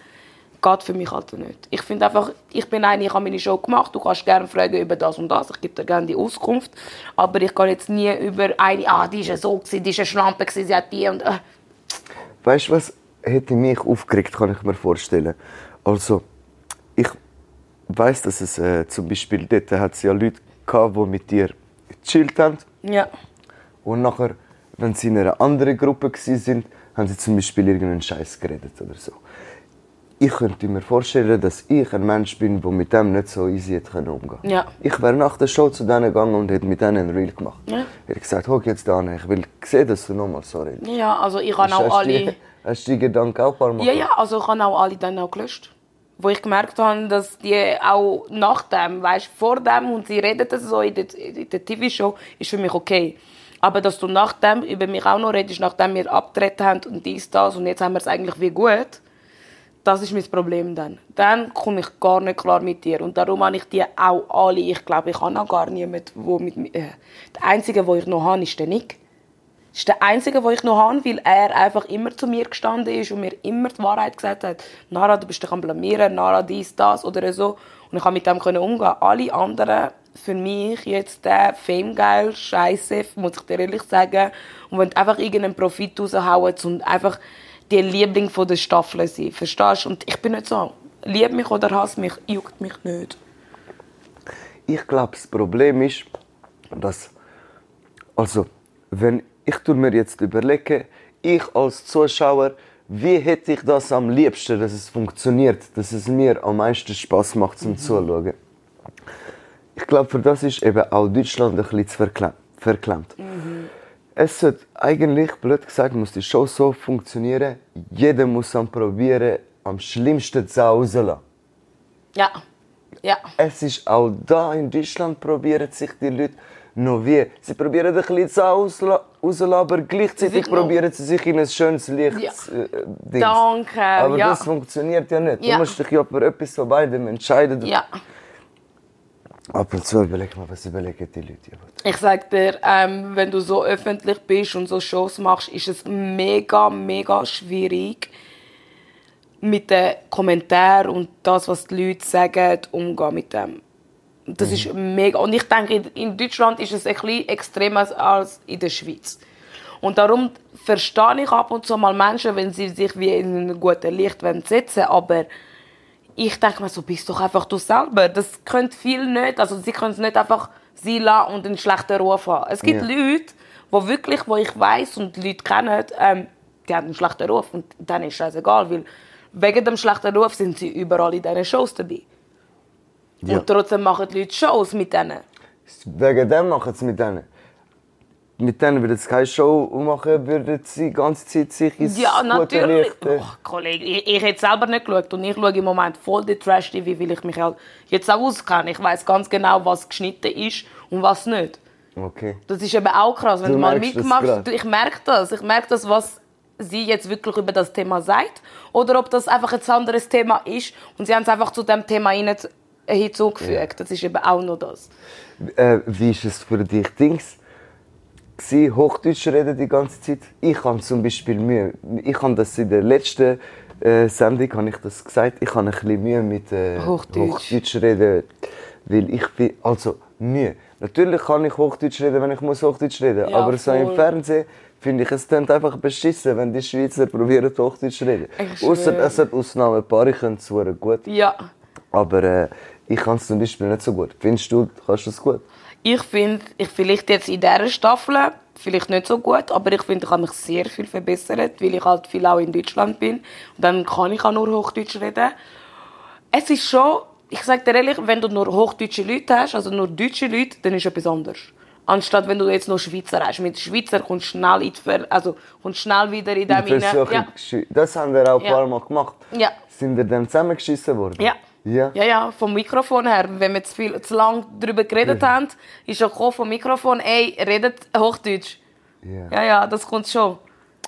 [SPEAKER 2] geht für mich halt nicht. Ich finde einfach, ich bin eine, ich habe meine Show gemacht, du kannst gerne fragen über das und das, ich gebe dir gerne die Auskunft, aber ich kann jetzt nie über eine, ah, die ist so gewesen, die ist eine Schlampe gewesen, sie hat die und... Äh.
[SPEAKER 1] Weißt du, was hätte mich aufgeregt, kann ich mir vorstellen. Also, ich weiß, dass es äh, zum Beispiel dort hat es ja Leute gehabt, die mit dir gechillt haben.
[SPEAKER 2] Ja.
[SPEAKER 1] Und nachher, wenn sie in einer anderen Gruppe waren, haben sie zum Beispiel irgendeinen Scheiß geredet oder so. Ich könnte mir vorstellen, dass ich ein Mensch bin, der mit dem nicht so easy hätte umgehen.
[SPEAKER 2] Ja.
[SPEAKER 1] Ich wäre nach der Show zu denen gegangen und hätte mit denen ein Reel gemacht.
[SPEAKER 2] Ja.
[SPEAKER 1] Ich hätte gesagt, hock jetzt da ich will sehen, dass du nochmal so redest.
[SPEAKER 2] Ja, also ich habe auch alle...
[SPEAKER 1] die- Hast du die Gedanken auch ein paar Mal
[SPEAKER 2] Ja, ja, also ich habe auch alle dann auch gelöscht. Wo ich gemerkt habe, dass die auch nach dem, weißt, vor dem und sie reden das so in der, der TV-Show, ist für mich okay. Aber dass du nach dem über mich auch noch redest, nachdem wir abgetreten haben und dies, das und jetzt haben wir es eigentlich wie gut, das ist mein Problem dann. Dann komme ich gar nicht klar mit dir. Und darum habe ich die auch alle, ich glaube, ich habe auch gar niemanden, wo mit mir... Äh, der Einzige, wo ich noch habe, ist der Nick. Das ist der einzige, den ich noch habe, weil er einfach immer zu mir gestanden ist und mir immer die Wahrheit gesagt hat. Nara, du bist dich am blamieren, Nara, dies, das oder so. Und ich konnte mit dem umgehen. Alle anderen, für mich jetzt der Fame geil, Scheiße, muss ich dir ehrlich sagen. Und wenn einfach irgendeinen Profit raushauen und einfach die Liebling der Staffel sein, verstehst du? Und ich bin nicht so, lieb mich oder hass mich, juckt mich nicht.
[SPEAKER 1] Ich glaube, das Problem ist, dass, also, wenn ich tu mir jetzt überlege, ich als Zuschauer, wie hätte ich das am liebsten, dass es funktioniert, dass es mir am meisten Spaß macht zum Zuschauen. Ich glaube, für das ist eben auch Deutschland ein bisschen zu verklemmt. verklemmt. Es sollte eigentlich, blöd gesagt, muss die Show so funktionieren, jeder muss am probieren, am schlimmsten zu rauslassen.
[SPEAKER 2] Ja. Ja.
[SPEAKER 1] Es ist auch da in Deutschland probieren sich die Leute noch wie. Sie probieren ein bisschen zu ausla- rauslassen, aber gleichzeitig probieren sie sich in ein schönes Licht
[SPEAKER 2] Ja.
[SPEAKER 1] äh, Dings.
[SPEAKER 2] Danke,
[SPEAKER 1] Aber
[SPEAKER 2] ja.
[SPEAKER 1] das funktioniert ja nicht.
[SPEAKER 2] Ja.
[SPEAKER 1] Du musst dich ja für etwas von beidem entscheiden.
[SPEAKER 2] Ja.
[SPEAKER 1] Ab und zu überleg mal, was überlegen die Leute. Gut.
[SPEAKER 2] Ich sag dir, ähm, wenn du so öffentlich bist und so Shows machst, ist es mega, mega schwierig, mit den Kommentaren und das, was die Leute sagen, umgehen mit dem. Das ist mega. Und ich denke, in- Deutschland ist es ein bisschen extremer als in der Schweiz. Und darum verstehe ich ab und zu mal Menschen, wenn sie sich wie in ein gutes Licht wollen setzen aber ich denke mir so, bist doch einfach du selber. Das können viele nicht. Also sie können es nicht einfach sein lassen und einen schlechten Ruf haben. Es gibt
[SPEAKER 1] Ja.
[SPEAKER 2] Leute, wo wirklich, wo ich weiß und die Leute kennen, ähm, die haben einen schlechten Ruf und dann ist es egal, weil wegen dem schlechten Ruf sind sie überall in diesen Shows dabei.
[SPEAKER 1] Ja.
[SPEAKER 2] Und trotzdem machen die Leute Shows mit denen.
[SPEAKER 1] Wegen dem machen sie mit denen. Mit denen würden sie keine Show machen, würden sie die ganze Zeit sich ins
[SPEAKER 2] Ja, natürlich. Oh, Kollege, ich, ich hätte selber nicht geschaut und ich schaue im Moment voll die Trash-TV, weil ich mich halt jetzt auch auskenne. Ich weiß ganz genau, was geschnitten ist und was nicht.
[SPEAKER 1] Okay.
[SPEAKER 2] Das ist eben auch krass, wenn
[SPEAKER 1] Du
[SPEAKER 2] du, mal mitmachst. Ich merke das. Ich merke das, was sie jetzt wirklich über das Thema sagt. Oder ob das einfach ein anderes Thema ist und sie haben es einfach zu dem Thema hinein- hinzugefügt. Das ist eben auch noch das.
[SPEAKER 1] Äh, wie ist es für dich, Dings? gsi, Hochdeutsch reden die ganze Zeit. Ich habe zum Beispiel Mühe. Ich habe das in der letzten äh, Sendung habe ich das gesagt. Ich habe ein bisschen Mühe mit äh,
[SPEAKER 2] Hochdeutsch.
[SPEAKER 1] Hochdeutsch reden, weil ich bin also Mühe. Natürlich kann ich Hochdeutsch reden, wenn ich muss Hochdeutsch reden.
[SPEAKER 2] Ja,
[SPEAKER 1] aber so im
[SPEAKER 2] voll.
[SPEAKER 1] Fernsehen finde ich es klingt einfach beschissen, wenn die Schweizer probieren Hochdeutsch zu reden. Außer es hat Ausnahmen, ein paar können es gut.
[SPEAKER 2] Ja.
[SPEAKER 1] Aber äh, ich kann es zum Beispiel nicht so gut. Findest du, kannst du es gut?
[SPEAKER 2] Ich finde, ich vielleicht jetzt in dieser Staffel vielleicht nicht so gut, aber ich finde, ich habe mich sehr viel verbessert, weil ich halt viel auch in Deutschland bin. Und dann kann ich auch nur Hochdeutsch reden. Es ist schon, ich sage dir ehrlich, wenn du nur hochdeutsche Leute hast, also nur deutsche Leute, dann ist etwas anderes. Anstatt wenn du jetzt noch Schweizer hast. Mit Schweizer kommst du schnell, in die also kommst schnell wieder in dem hinein. Ja.
[SPEAKER 1] Das haben wir auch ein
[SPEAKER 2] Ja.
[SPEAKER 1] paar Mal gemacht.
[SPEAKER 2] Ja.
[SPEAKER 1] Sind wir dann zusammengeschissen worden?
[SPEAKER 2] Ja.
[SPEAKER 1] Ja.
[SPEAKER 2] Ja, ja, vom Mikrofon her. Wenn wir zu, viel, zu lange darüber geredet haben, ist er gekommen vom Mikrofon, ey, redet Hochdeutsch.
[SPEAKER 1] Ja.
[SPEAKER 2] Ja, ja, das kommt schon.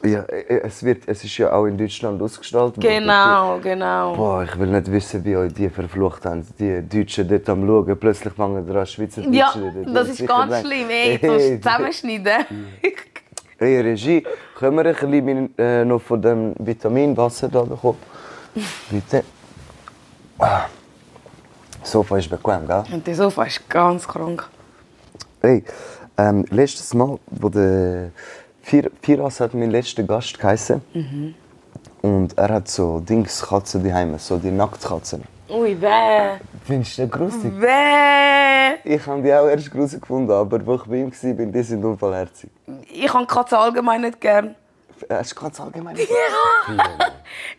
[SPEAKER 1] Ja, äh, es, wird, es ist ja auch in Deutschland ausgestrahlt worden.
[SPEAKER 2] Genau, genau.
[SPEAKER 1] Boah, ich will nicht wissen, wie euch die verflucht haben. Die Deutschen dort am Schauen, plötzlich fangen sie an Schweizerdeutsch
[SPEAKER 2] Ja,
[SPEAKER 1] zu reden.
[SPEAKER 2] das ist ganz
[SPEAKER 1] denken,
[SPEAKER 2] schlimm. Ey, du musst zusammenschneiden.
[SPEAKER 1] Hey Regie, können wir ein bisschen äh, noch von dem Vitaminwasser da bekommen? Bitte. Ah. Sofa ist bequem, gell?
[SPEAKER 2] Und der Sofa ist ganz krank.
[SPEAKER 1] Hey, ähm, letztes Mal, wo der Fir- Firas hat mein letzter Gast geheißen. Und er hat so Dings Katzen daheim, so die Nacktkatzen.
[SPEAKER 2] Ui, weh.
[SPEAKER 1] Findest du das gruselig?
[SPEAKER 2] Weh.
[SPEAKER 1] Ich habe die auch erst gruselig gefunden, aber wo ich bei ihm war, die sind unfallherzig.
[SPEAKER 2] Ich habe Katzen allgemein nicht gern.
[SPEAKER 1] Hast du ganz allgemein?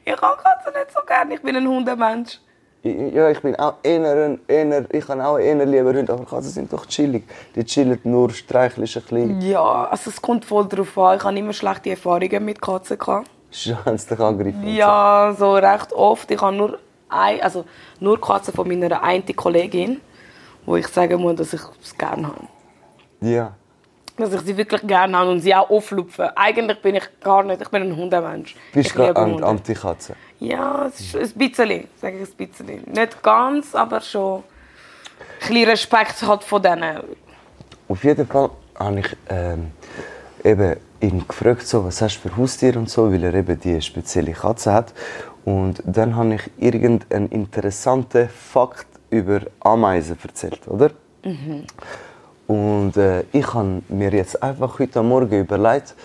[SPEAKER 2] Ich habe Katzen nicht so gern. Ich bin ein Hundemensch.
[SPEAKER 1] Ja, ich bin auch eher, eher, ich habe auch eher lieber Hunde, aber Katzen sind doch chillig. Die chillen nur, streicheln ein bisschen.
[SPEAKER 2] Ja, also es kommt voll drauf an. Ich habe immer schlechte Erfahrungen mit Katzen gehabt.
[SPEAKER 1] Schwanz dich und
[SPEAKER 2] Ja, so recht oft. Ich habe nur, ein, also nur Katzen von meiner einen Kollegin, wo ich sagen muss, dass ich es gerne habe.
[SPEAKER 1] Ja.
[SPEAKER 2] Dass ich sie wirklich gerne habe und sie auch auflupfen. Eigentlich bin ich gar nicht, ich bin ein Hundemensch.
[SPEAKER 1] Bist du
[SPEAKER 2] Hunde.
[SPEAKER 1] Anti-Katze?
[SPEAKER 2] Ja, es ist ein bisschen, sage ich ein bisschen. Nicht ganz, aber schon. Ein bisschen Respekt halt von denen.
[SPEAKER 1] Auf jeden Fall habe ich ähm, eben ihn gefragt, so, was hast du für Haustiere und so, weil er eben die spezielle Katze hat. Und dann habe ich irgendeinen interessanten Fakt über Ameisen erzählt, oder? Und äh, ich habe mir jetzt einfach heute Morgen überlegt,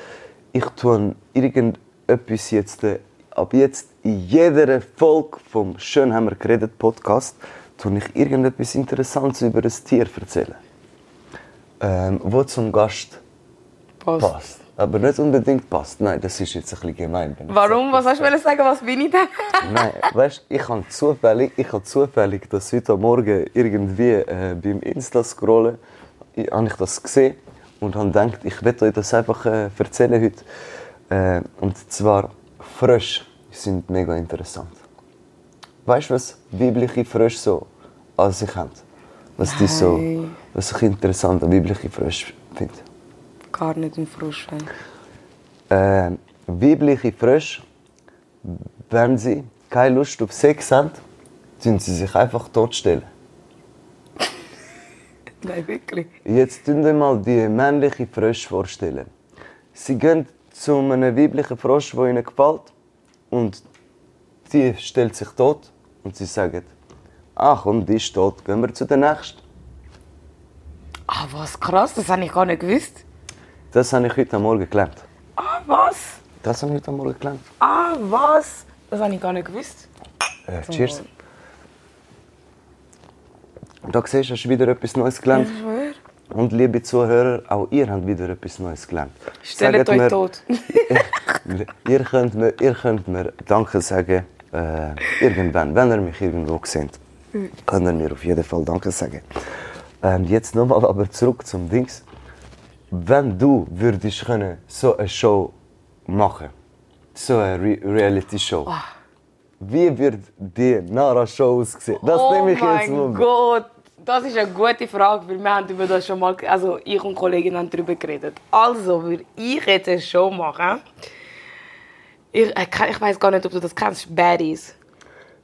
[SPEAKER 1] ich tue irgendetwas jetzt, äh, ab jetzt in jeder Folge vom «Schön haben wir geredet» Podcast, tue ich irgendetwas Interessantes über ein Tier erzählen. Ähm, wo zum Gast
[SPEAKER 2] Passt.
[SPEAKER 1] passt. Aber nicht unbedingt passt. Nein, das ist jetzt ein bisschen gemein.
[SPEAKER 2] Warum? Was hast du sagen? Was bin ich denn?
[SPEAKER 1] Nein, weißt ich habe zufällig, ich habe zufällig, dass heute Morgen irgendwie äh, beim Insta scrollen, habe ich das gesehen und habe gedacht, ich werde euch das einfach äh, erzählen heute. Äh, und zwar Frösche sind mega interessant. Weißt du, was weibliche Frösche so an sich haben? Was die so,
[SPEAKER 2] Nein.
[SPEAKER 1] was ich interessant an weibliche Frösche finde?
[SPEAKER 2] Gar nicht im Frosch.
[SPEAKER 1] äh, weibliche Frösche, wenn sie keine Lust auf Sex haben, tun sie sich einfach totstellen.
[SPEAKER 2] Nein, wirklich.
[SPEAKER 1] Jetzt tun dir mal die männliche Frösche vorstellen. Sie gehen zu einem weiblichen Frosch, der ihnen gefällt, und die stellt sich tot und sie sagen, ach komm, die ist tot, gehen wir zu der nächsten.
[SPEAKER 2] Ah, was krass, das habe ich gar nicht gewusst.
[SPEAKER 1] Das habe ich heute Morgen gelernt.
[SPEAKER 2] Ah, was?
[SPEAKER 1] Das habe ich heute Morgen gelernt.
[SPEAKER 2] Ah, was? Das habe ich gar nicht gewusst.
[SPEAKER 1] Äh, cheers. Da siehst du, hast du wieder etwas Neues gelernt. Und liebe Zuhörer, auch ihr habt wieder etwas Neues gelernt.
[SPEAKER 2] Stellt euch
[SPEAKER 1] mir-
[SPEAKER 2] tot.
[SPEAKER 1] ihr, könnt mir, ihr könnt mir Danke sagen, äh, irgendwann, wenn ihr mich irgendwo seht. Könnt ihr mir auf jeden Fall Danke sagen. Ähm, jetzt nochmal aber zurück zum Dings. Wenn du würdest können, so eine Show machen, so eine Re Reality-Show, wie wird die Nara-Show aussehen? Das
[SPEAKER 2] oh
[SPEAKER 1] nehme ich jetzt
[SPEAKER 2] mein
[SPEAKER 1] mal.
[SPEAKER 2] Gott, das ist eine gute Frage, weil wir haben über das schon mal, also ich und Kollegin haben darüber geredet. Also würde ich jetzt eine Show machen. Ich, äh, ich weiß gar nicht, ob du das kennst. Baddies.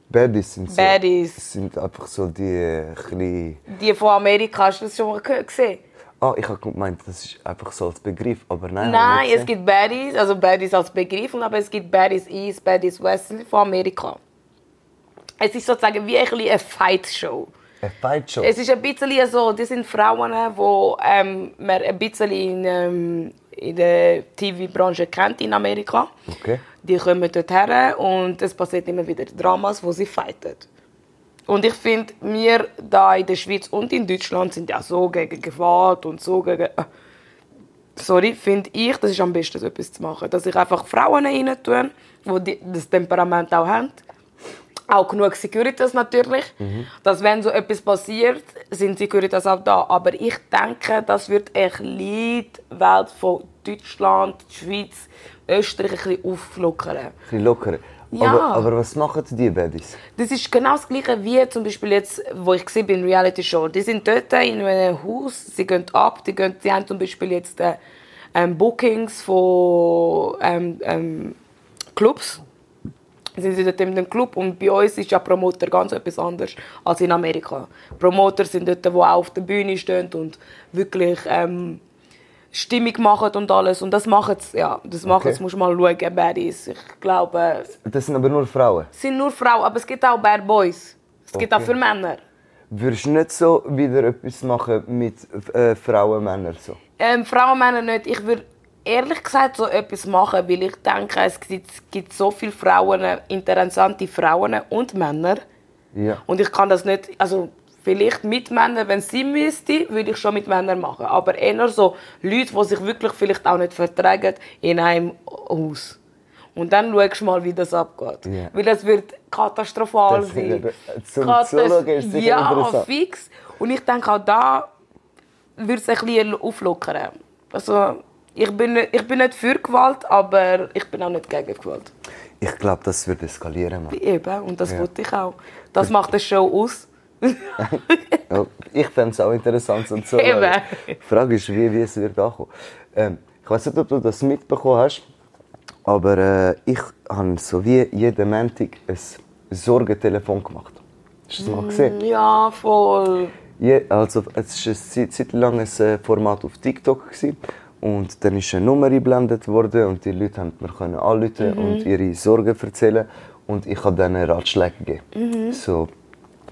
[SPEAKER 1] Baddies sind so.
[SPEAKER 2] Baddies.
[SPEAKER 1] sind einfach so die äh, kleinen.
[SPEAKER 2] Die von Amerika, hast du das schon mal ge- gesehen?
[SPEAKER 1] Ah, ich habe gemeint, das ist einfach so als Begriff, aber nein.
[SPEAKER 2] Nein, es gibt Baddies, also Baddies als Begriff, aber es gibt Baddies East, Baddies West von Amerika. Es ist sozusagen wie ein eine Fight-Show.
[SPEAKER 1] Eine Fight Show.
[SPEAKER 2] Es ist ein bisschen so, das sind Frauen, die ähm, man ein bisschen in, ähm, in der TV-Branche kennt in Amerika.
[SPEAKER 1] Okay.
[SPEAKER 2] Die kommen dort her und es passiert immer wieder Dramas, wo sie fighten. Und ich finde, wir da in der Schweiz und in Deutschland sind ja so gegen Gewalt und so gegen... äh, Sorry, finde ich, das ist am besten, so etwas zu machen. Dass ich einfach Frauen rein tue, die das Temperament auch haben. Auch genug Securitas natürlich. Dass wenn so etwas passiert, sind Securitas auch da. Aber ich denke, das wird kleine Welt von Deutschland, Schweiz, Österreich ein bisschen auflockern.
[SPEAKER 1] Ein bisschen lockerer.
[SPEAKER 2] Ja.
[SPEAKER 1] Aber, aber was machen die Baddies?
[SPEAKER 2] Das ist genau das Gleiche wie zum Beispiel jetzt, wo ich gesehen bin, Reality Show. Die sind dort in einem Haus, sie gehen ab, die, gehen, die haben zum Beispiel jetzt äh, ähm, Bookings von ähm, ähm, Clubs. Sind sie dort in dem Club und bei uns ist ja Promoter ganz etwas anderes als in Amerika. Promoter sind dort, die auch auf der Bühne stehen und wirklich ähm, Stimmung machen und alles. Und das machen sie, ja, das machen
[SPEAKER 1] Okay.
[SPEAKER 2] du mal schauen, Baddies. Ich glaube,
[SPEAKER 1] Das sind aber nur Frauen.
[SPEAKER 2] sind nur Frauen, aber es gibt auch Bad Boys. Es gibt auch
[SPEAKER 1] Okay.
[SPEAKER 2] für Männer.
[SPEAKER 1] Würdest du nicht so wieder etwas machen mit äh, Frauen, Männern so?
[SPEAKER 2] Ähm, Frauen, Männer nicht. Ich würde ehrlich gesagt so etwas machen, weil ich denke, es gibt, so viele Frauen, interessante Frauen und Männer.
[SPEAKER 1] Ja.
[SPEAKER 2] Und ich kann das nicht, also vielleicht mit Männern, wenn sein müsste, würde ich schon mit Männern machen. Aber eher so Leute, die sich wirklich vielleicht auch nicht vertragen in einem Haus. Und dann schaust du mal, wie das abgeht.
[SPEAKER 1] Ja.
[SPEAKER 2] Weil es wird katastrophal
[SPEAKER 1] Das
[SPEAKER 2] sein.
[SPEAKER 1] wird- zum
[SPEAKER 2] Katas-
[SPEAKER 1] Zuschauen ist sicher
[SPEAKER 2] ja, fix. Und ich denke auch da würde es ein bisschen auflockern. Also, ich bin, nicht- ich bin nicht für Gewalt, aber ich bin auch nicht gegen Gewalt.
[SPEAKER 1] Ich glaube, das wird eskalieren, Mann.
[SPEAKER 2] Eben, und das
[SPEAKER 1] Ja.
[SPEAKER 2] wollte ich auch. Das macht eine Show aus.
[SPEAKER 1] Ja, ich fände es auch interessant und so.
[SPEAKER 2] Eben.
[SPEAKER 1] Die Frage ist, wie, wie es wird ankommen. Ähm, ich weiß nicht, ob du das mitbekommen hast, aber äh, ich habe so wie jeden Montag ein Sorgentelefon gemacht. Hast du das mal gesehen?
[SPEAKER 2] Ja, voll.
[SPEAKER 1] Je, also, es war eine Zeit, Zeit lang ein äh, Format auf TikTok, gewesen, Und dann ist eine Nummer eingeblendet worden und die Leute haben mir können anrufen und ihre Sorgen erzählen. Und ich habe denen Ratschläge gegeben. So,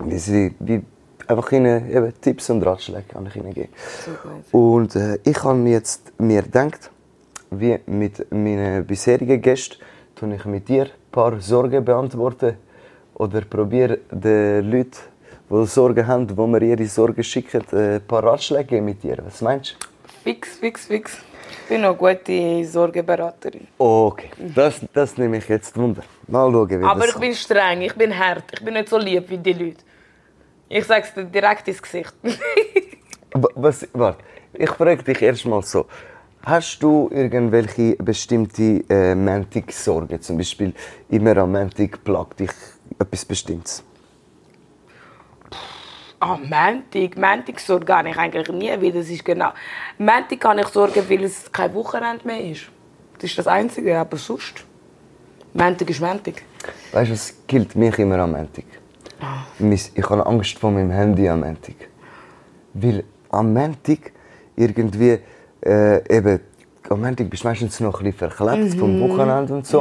[SPEAKER 1] wie sie, wie einfach ihnen eben Tipps und Ratschläge kann ich ihnen geben. Und äh, ich habe mir jetzt mir gedacht, wie mit meinen bisherigen Gästen, tue ich mit dir ein paar Sorgen beantworten oder probiere den Leuten, die Sorgen haben, wo mir ihre Sorgen schicken, äh, ein paar Ratschläge geben mit dir. Was meinst du?
[SPEAKER 2] Fix, fix, fix. Ich bin eine gute Sorgenberaterin.
[SPEAKER 1] Okay, das, das nehme ich jetzt Wunder. Mal schauen, wie
[SPEAKER 2] Aber
[SPEAKER 1] das
[SPEAKER 2] ich bin streng, ich bin hart, ich bin nicht so lieb wie die Leute. Ich sag's dir direkt ins Gesicht.
[SPEAKER 1] Wa- Was, warte, ich frage dich erstmal so. Hast du irgendwelche bestimmte äh, Mantic-Sorgen? Zum Beispiel immer am Mantic plagt dich etwas Bestimmtes?
[SPEAKER 2] Ah, Montag. Montag sorge gar ich eigentlich nie, weil das ist genau... Montag kann ich sorgen, weil es kein Wochenende mehr ist. Das ist das Einzige, aber sonst... Montag ist Montag.
[SPEAKER 1] Weißt du, was killt mich immer am Mantic? Mis- Ich habe Angst vor meinem Handy am Mantic. Weil am Mantic irgendwie äh, eben am Montag bist du meistens noch ein bisschen verklebt vom Wochenende und so.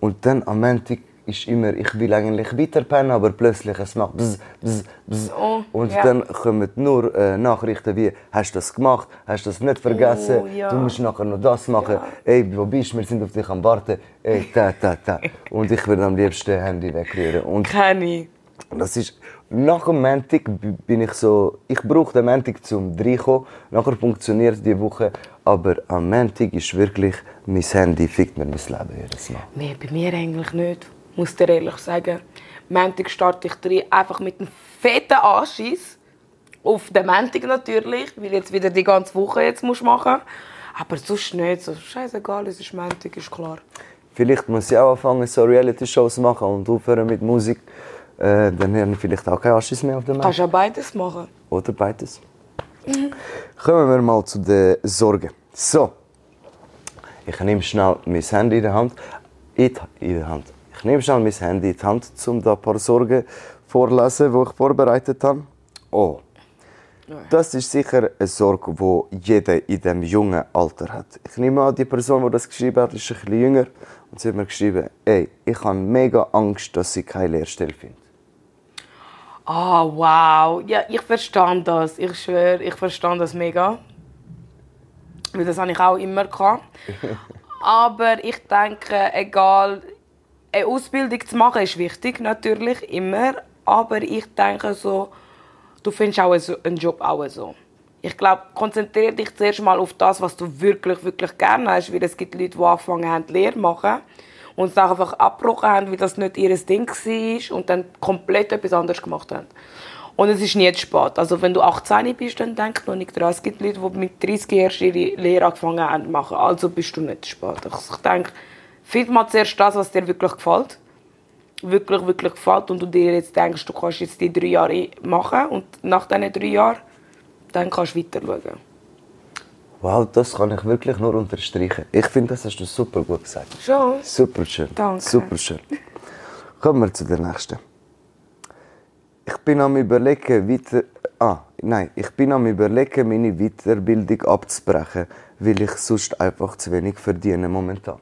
[SPEAKER 1] Und dann am Montag ist immer, ich will eigentlich weiterpennen, aber plötzlich es macht bzz, bzz, bzz.
[SPEAKER 2] Oh,
[SPEAKER 1] Und
[SPEAKER 2] ja.
[SPEAKER 1] dann kommen nur äh, Nachrichten wie, hast du das gemacht, hast du das nicht vergessen,
[SPEAKER 2] Oh, ja.
[SPEAKER 1] du musst nachher noch das machen,
[SPEAKER 2] Ja.
[SPEAKER 1] ey, wo bist du, wir sind auf dich am Warten, ey, ta, ta, ta. Und ich würde am liebsten das Handy wegrühren. Und
[SPEAKER 2] Kenne ich.
[SPEAKER 1] das ist, nach dem Montag bin ich so, ich brauche den Montag zum reinkommen. Nachher funktioniert die Woche, aber am Montag ist wirklich, mein Handy fickt mir mein Leben jedes Mal.
[SPEAKER 2] Nee, bei mir eigentlich nicht. Muss dir ehrlich sagen. Montag starte ich drin einfach mit einem fetten Anschiss. Auf den Montag natürlich, weil jetzt wieder die ganze Woche jetzt musst machen Aber sonst nicht. So, scheißegal, es ist Montag, ist klar.
[SPEAKER 1] Vielleicht muss ich auch anfangen, so Reality-Shows machen und aufhören mit Musik. Äh, dann haben wir vielleicht auch keinen Anschiss mehr auf dem Montag.
[SPEAKER 2] Kannst ja beides machen.
[SPEAKER 1] Oder beides. Kommen wir mal zu den Sorgen. So. Ich nehme schnell mein Handy in der Hand. Die- in der Hand. Ich nehme schnell mein Handy in die Hand, um da ein paar Sorgen vorzulesen, die ich vorbereitet habe. Oh. Das ist sicher eine Sorge, die jeder in diesem jungen Alter hat. Ich nehme an, die Person, die das geschrieben hat, ist ein bisschen jünger. Und sie hat mir geschrieben, ey, ich habe mega Angst, dass sie keine Lehrstelle findet.
[SPEAKER 2] Ah, wow. Ja, ich verstehe das. Ich schwöre, ich verstehe das mega. Weil das habe ich auch immer gehabt. Aber ich denke, egal, eine Ausbildung zu machen ist wichtig, natürlich, immer. Aber ich denke so, du findest auch einen Job auch so. Ich glaube, konzentriere dich zuerst mal auf das, was du wirklich, wirklich gerne hast. Weil es gibt Leute, die angefangen haben, Lehre zu machen und es dann einfach abgebrochen haben, weil das nicht ihr Ding war und dann komplett etwas anderes gemacht haben. Und es ist nie zu spät. Also wenn du 18 bist, dann denk noch nicht dran. Es gibt Leute, die mit 30 erst ihre Lehre angefangen haben zu machen. Also bist du nicht zu spät. Ich denke, find mal zuerst das, was dir wirklich gefällt. Wirklich, wirklich gefällt. Und du dir jetzt denkst, du kannst jetzt die drei Jahre machen. Und nach diesen drei Jahren, dann kannst du weiter schauen.
[SPEAKER 1] Wow, das kann ich wirklich nur unterstreichen. Ich finde, das hast du super gut gesagt.
[SPEAKER 2] Schon?
[SPEAKER 1] Super schön.
[SPEAKER 2] Danke.
[SPEAKER 1] Super schön. Kommen wir zu der nächsten. Ich bin am überlegen, weiter. Ah, nein, ich bin am überlegen, meine Weiterbildung abzubrechen, weil ich sonst einfach zu wenig verdiene momentan.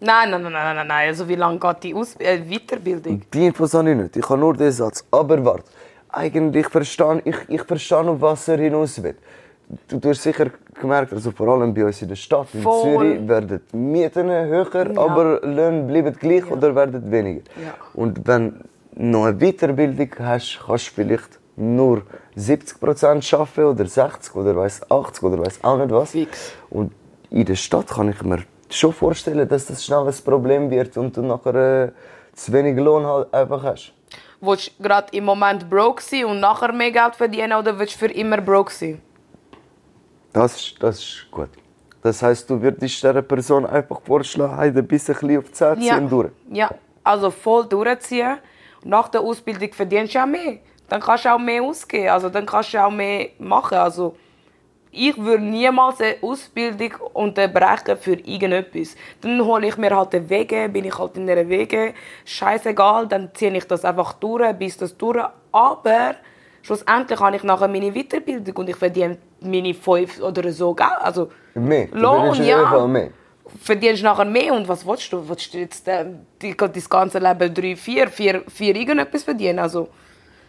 [SPEAKER 2] Nein, nein, nein, nein, nein, nein. Also wie lange geht die Aus äh, Weiterbildung?
[SPEAKER 1] Die Infos habe ich nicht. Ich habe nur den Satz. Aber warte, eigentlich verstehe ich, ich verstehe, auf was er hinaus will. Du, du hast sicher gemerkt, also vor allem bei uns in der Stadt, in
[SPEAKER 2] Voll.
[SPEAKER 1] Zürich, werden die Mieten höher,
[SPEAKER 2] Ja.
[SPEAKER 1] aber Löhne bleiben gleich oder werden weniger.
[SPEAKER 2] Ja.
[SPEAKER 1] Und wenn du noch eine Weiterbildung hast, kannst du vielleicht nur 70% arbeiten oder 60 oder weiß 80 oder weiß auch nicht was.
[SPEAKER 2] Fix.
[SPEAKER 1] Und in der Stadt kann ich mir schon vorstellen, dass das schnell ein Problem wird und du nachher äh, zu wenig Lohn halt einfach hast.
[SPEAKER 2] Willst du gerade im Moment broke sein und nachher mehr Geld verdienen oder willst du für immer broke sein?
[SPEAKER 1] Das, ist- das ist gut. Das heißt, du würdest dieser Person einfach vorschlagen, hey, ein bisschen auf die Zähne ziehen durch.
[SPEAKER 2] ja, also voll durchziehen. Nach der Ausbildung verdienst du auch mehr. Dann kannst du auch mehr ausgeben. Also dann kannst du auch mehr machen. Also ich würde niemals eine Ausbildung unterbrechen für irgendetwas. Dann hole ich mir halt eine Wege, bin ich halt in einer Wege. Scheißegal, dann ziehe ich das einfach durch, bis das durch. Aber schlussendlich habe ich nachher meine Weiterbildung und ich verdiene meine fünf oder so, gell? Also,
[SPEAKER 1] Mehr. Du
[SPEAKER 2] Lohn,
[SPEAKER 1] verdienst in
[SPEAKER 2] ja.
[SPEAKER 1] Fall mehr.
[SPEAKER 2] verdienst nachher mehr und was willst du? Willst du jetzt äh, die, das ganze Leben drei, vier, vier, vier irgendetwas verdienen? Also,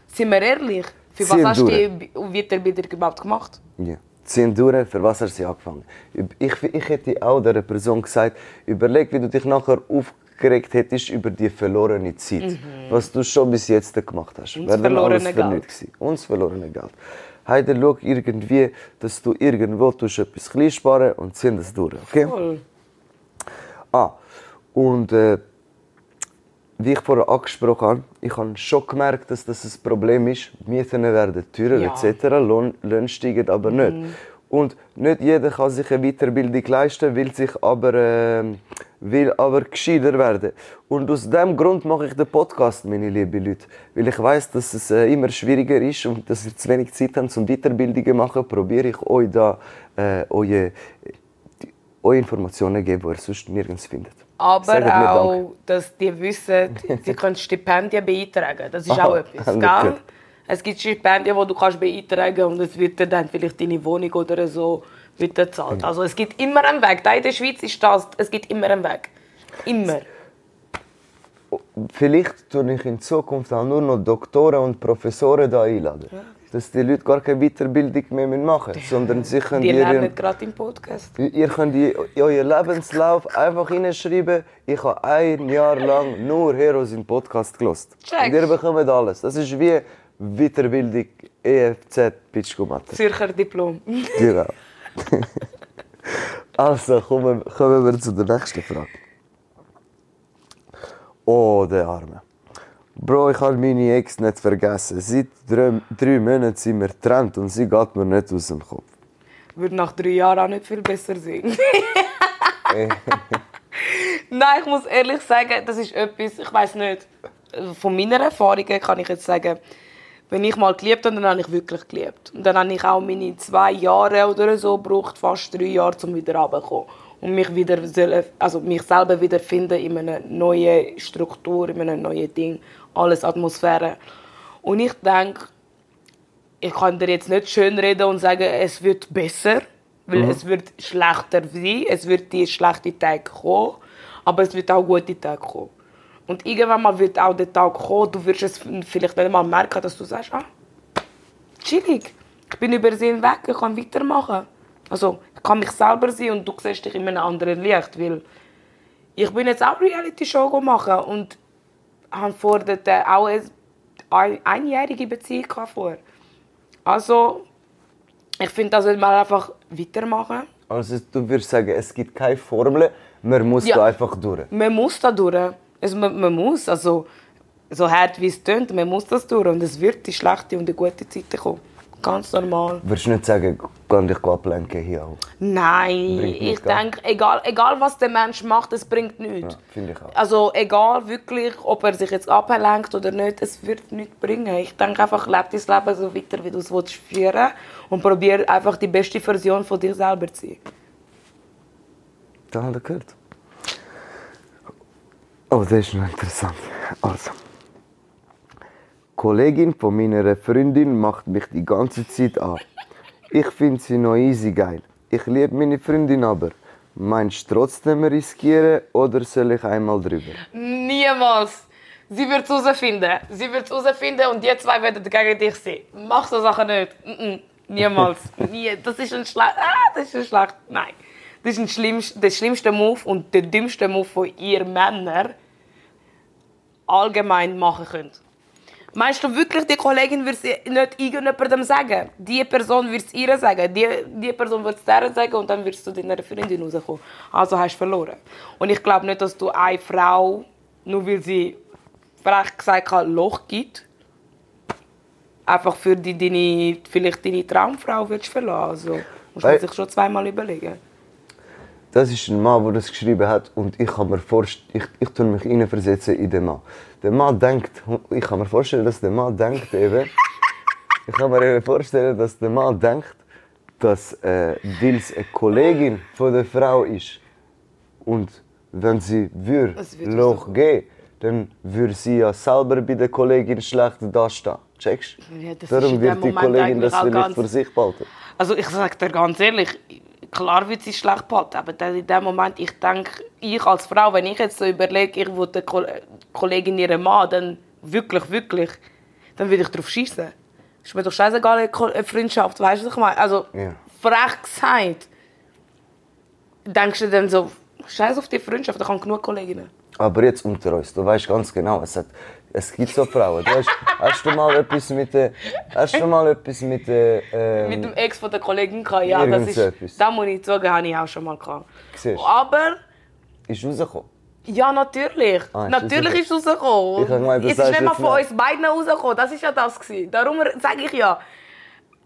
[SPEAKER 2] sind wir ehrlich, für was
[SPEAKER 1] Ziehen
[SPEAKER 2] hast du die Weiterbildung überhaupt gemacht?
[SPEAKER 1] Ja. Ziehen durch, für was hast du sie angefangen? Ich, ich hätte auch der Person gesagt, überleg, wie du dich nachher aufgeregt hättest über die verlorene Zeit. Was du schon bis jetzt gemacht hast.
[SPEAKER 2] Und das verlorene
[SPEAKER 1] für
[SPEAKER 2] Geld.
[SPEAKER 1] Und das verlorene Geld. Heide, schau irgendwie, dass du irgendwo tust etwas klein sparen und zieh das durch, okay?
[SPEAKER 2] Voll.
[SPEAKER 1] Ah, und äh, wie ich vorher angesprochen habe, ich habe schon gemerkt, dass das ein Problem ist. Mieten werden teurer
[SPEAKER 2] Ja.
[SPEAKER 1] etc. Lohn, Löhne steigen aber nicht. Und nicht jeder kann sich eine Weiterbildung leisten, will sich aber, ähm, will aber gescheiter werden. Und aus diesem Grund mache ich den Podcast, meine lieben Leute. Weil ich weiß, dass es äh, immer schwieriger ist und dass ihr zu wenig Zeit habt, um Weiterbildungen zu machen, probiere ich euch da äh, eure, eure Informationen zu geben, die ihr sonst nirgends findet.
[SPEAKER 2] Aber auch, dass die wissen, sie können Stipendien beantragen. Das ist auch etwas, gell? Es gibt Stipendien, die du kannst beantragen und es wird dir dann vielleicht deine Wohnung oder so wird dir gezahlt. Also es gibt immer einen Weg. Da in der Schweiz ist das, es gibt immer einen Weg. Immer.
[SPEAKER 1] Vielleicht tue ich in Zukunft auch nur noch Doktoren und Professoren da einladen. Dass die Leute gar keine Weiterbildung mehr machen müssen, sondern sie können
[SPEAKER 2] Die lernen gerade im Podcast.
[SPEAKER 1] ihr könnt in euren Lebenslauf einfach hineinschreiben, ich habe ein Jahr lang nur Heroes im Podcast gelost.
[SPEAKER 2] Check.
[SPEAKER 1] Und ihr bekommt alles. Das ist wie Weiterbildung EFZ Pitchkumatte.
[SPEAKER 2] Zürcher Diplom.
[SPEAKER 1] Genau. also, kommen, kommen wir zu der nächsten Frage. Oh, der Arme. Bro, ich habe meine Ex nicht vergessen. Seit drei, drei Monaten sind wir getrennt und sie geht mir nicht aus dem Kopf.
[SPEAKER 2] Würde nach drei Jahren auch nicht viel besser sein. Nein, ich muss ehrlich sagen, das ist etwas, ich weiß nicht. Von meiner Erfahrung kann ich jetzt sagen, wenn ich mal geliebt habe, dann habe ich wirklich geliebt. Und dann habe ich auch meine zwei Jahre oder so gebraucht, fast drei Jahre, um wieder runterzukommen. Und mich wieder, also mich selber wieder finden in einer neuen Struktur, in einem neuen Ding, alles Atmosphäre. Und ich denke, ich kann dir jetzt nicht schön reden und sagen, es wird besser, weil es wird schlechter sein, es wird die schlechte Tage kommen, aber es wird auch gute Tage kommen. Und irgendwann mal wird auch der Tag kommen, du wirst es vielleicht nicht mal merken, dass du sagst, ah, chillig, ich bin über sie hinweg, ich kann weitermachen. Also, kann mich selber sein und du siehst dich in einem anderen Licht, weil ich bin jetzt auch Reality-Show machen und habe vor auch eine ein- einjährige Beziehung vor. Also, ich finde, das sollte man einfach weitermachen.
[SPEAKER 1] Also, du würdest sagen, es gibt keine Formel, man muss
[SPEAKER 2] Ja.
[SPEAKER 1] da einfach durch.
[SPEAKER 2] Man muss da durch. Also, man, man muss, also, so hart wie es tönt, man muss das durch. Und es wird die schlechte und die gute Zeit kommen. Ganz normal.
[SPEAKER 1] Würdest du nicht sagen, kann dich ablenken hier auch?
[SPEAKER 2] Nein, ich denke, egal, egal was der Mensch macht, es bringt nichts.
[SPEAKER 1] Ja, finde ich auch.
[SPEAKER 2] Also egal wirklich, ob er sich jetzt ablenkt oder nicht, es wird nichts bringen. Ich denke einfach, lebe dein Leben so weiter, wie du es willst führen und probiere einfach die beste Version von dir selber zu sein.
[SPEAKER 1] Da hat er gehört. Oh, das ist noch interessant. Also. Kollegin von meiner Freundin macht mich die ganze Zeit an. Ich finde sie noch easy geil. Ich liebe meine Freundin aber. Meinst du trotzdem riskieren oder soll ich einmal drüber?
[SPEAKER 2] Niemals! Sie wird es herausfinden. Sie wird es herausfinden und die zwei werden gegen dich sein. Mach so Sachen nicht. Mm -mm. Niemals. Nie. Das ist ein schlecht. Ah, das ist ein schlecht. Nein. Das ist ein schlimmst, der schlimmste Move und der dümmste Move von ihr Männer allgemein machen könnt. Meinst du wirklich, die Kollegin wird es nicht irgendjemandem sagen? Die Person wird es ihr sagen. Die, die Person wird es der sagen und dann wirst du deiner Freundin rauskommen. Also hast du verloren. Und ich glaube nicht, dass du eine Frau, nur weil sie frech gesagt hat, Loch gibt, einfach für die, deine, vielleicht deine Traumfrau willst verlassen. Also muss man
[SPEAKER 1] Weil-
[SPEAKER 2] sich schon zweimal überlegen.
[SPEAKER 1] Das ist ein Mann, der das geschrieben hat und ich kann mir vorstellen, ich, ich tue mich hineinversetzen in den Mann. Der Mann denkt, ich kann mir vorstellen, dass der Mann denkt eben, ich kann mir eben vorstellen, dass der Mann denkt, dass äh, weil es eine Kollegin von der Frau ist und wenn sie würde Loch geben, dann würde sie ja selber bei der Kollegin schlecht dastehen. Checkst
[SPEAKER 2] Ja,
[SPEAKER 1] Darum wird die Kollegin das vielleicht für sich behalten.
[SPEAKER 2] Also ich sage dir ganz ehrlich, klar wird sie schlecht behalten, aber dann in dem Moment, ich denke, ich als Frau, wenn ich jetzt so überlege, ich der Ko- Kollegin ihren Mann, dann wirklich, wirklich, dann würde ich drauf schießen. Ist mir doch scheißegal, eine eine Freundschaft, weißt du, was ich meine? Also,
[SPEAKER 1] Ja.
[SPEAKER 2] frech gesagt, denkst du dann so, scheiß auf die Freundschaft, da kann genug Kolleginnen.
[SPEAKER 1] Aber jetzt unter uns, du weißt ganz genau, es, hat, es gibt so Frauen. Du hast, hast du mal etwas mit der, hast du mal etwas mit der, ähm,
[SPEAKER 2] Mit dem Ex von der Kollegin gehabt, ja, das
[SPEAKER 1] so etwas.
[SPEAKER 2] ist, da muss ich sagen, habe ich auch schon mal gehabt.
[SPEAKER 1] Siehst?
[SPEAKER 2] Aber
[SPEAKER 1] ist rausgekommen?
[SPEAKER 2] Ja, natürlich.
[SPEAKER 1] Ah, ist
[SPEAKER 2] natürlich ist es rausgekommen.
[SPEAKER 1] Ich du
[SPEAKER 2] es ist nicht mal von uns beiden rausgekommen. Das ist ja das. Gewesen. Darum sage ich ja.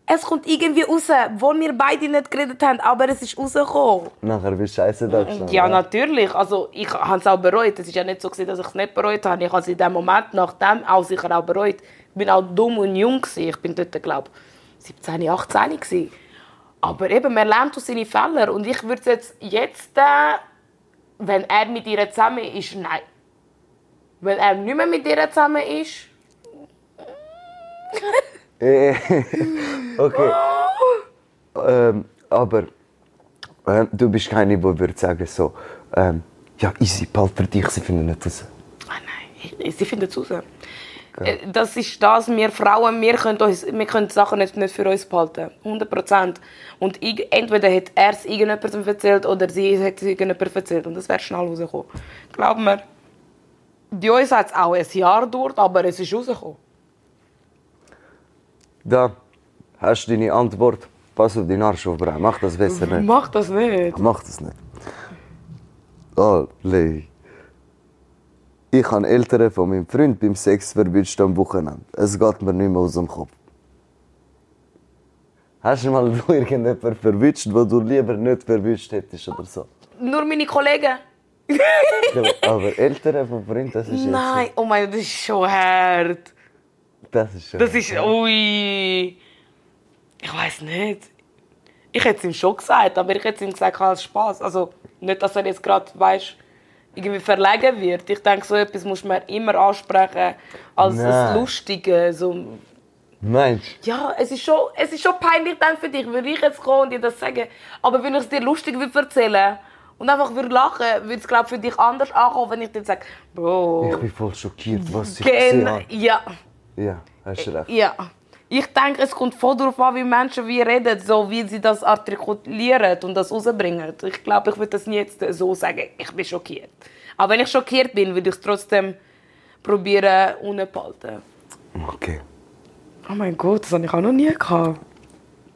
[SPEAKER 2] Es kommt irgendwie raus, wo wir beide nicht geredet haben, aber es ist rausgekommen.
[SPEAKER 1] Nachher bist du scheiße da gestanden.
[SPEAKER 2] Ja, natürlich. Also, ich habe es auch bereut. Es ist ja nicht so, gewesen, dass ich es nicht bereut habe. Ich habe es in dem Moment nachdem auch sicher auch bereut. Ich bin auch dumm und jung. Gewesen. Ich bin dort, glaube ich, 17, 18 gewesen. Aber eben, man lernt aus seinen Fehlern. Und ich würde es jetzt, jetzt äh, wenn er mit ihr zusammen ist, nein. Wenn er nicht mehr mit ihr zusammen ist,
[SPEAKER 1] okay. ähm, aber ähm, du bist keine, die würde sagen so, ähm, ja easy, bald für dich, sie finden nicht raus.
[SPEAKER 2] Ah, nein, ich- sie finden es raus. Äh, Das ist das, wir Frauen, wir können, uns, wir können Sachen nicht, nicht für uns behalten. 100 Prozent. Und ig- entweder hat er es irgendjemandem erzählt oder sie hat es irgendjemandem erzählt. Und das wäre schnell rausgekommen. Glaub mir, bei uns hat es auch ein Jahr gedauert, aber es ist rausgekommen.
[SPEAKER 1] Da hast du deine Antwort. Pass auf deinen Arsch auf, Bra. Mach das besser nicht.
[SPEAKER 2] Mach das nicht.
[SPEAKER 1] Mach das nicht. Oh, Lei. Ich habe Eltern von meinem Freund beim Sex verwünscht am Wochenende. Es geht mir nicht mehr aus dem Kopf. Hast du mal du irgendjemanden verwünscht, wo du lieber nicht verwünscht hättest oder so?
[SPEAKER 2] Nur meine Kollegen.
[SPEAKER 1] Aber Eltern von Freunden, das ist jetzt...
[SPEAKER 2] Nein, oh mein Gott, das ist schon hart.
[SPEAKER 1] Das ist schon...
[SPEAKER 2] Das ist, ui. Ich weiß nicht. Ich hätte es ihm schon gesagt, aber ich hätte es ihm gesagt als Spaß. Also nicht, dass er jetzt gerade, weißt, irgendwie verlegen wird. Ich denke, so etwas muss man immer ansprechen als das Lustige. So,
[SPEAKER 1] Meinst
[SPEAKER 2] ja, es ist schon, es ist schon peinlich dann für dich, würde ich jetzt kommen und dir das sagen. Aber wenn ich es dir lustig würde erzählen und einfach würde lachen, würde es glaube für dich anders ankommen, wenn ich dir sage,
[SPEAKER 1] du?
[SPEAKER 2] Bro,
[SPEAKER 1] Ich bin voll schockiert, was ich gesehen habe.
[SPEAKER 2] ja.
[SPEAKER 1] Ja, hast du recht.
[SPEAKER 2] Ja. Ich denke, es kommt voll darauf an, wie Menschen wie reden, so wie sie das artikulieren und das rausbringen. Ich glaube, ich würde das nie jetzt so sagen, ich bin schockiert. Aber wenn ich schockiert bin, würde ich es trotzdem probieren, unbehalten.
[SPEAKER 1] Okay.
[SPEAKER 2] Oh mein Gott, das habe ich auch noch nie gehabt.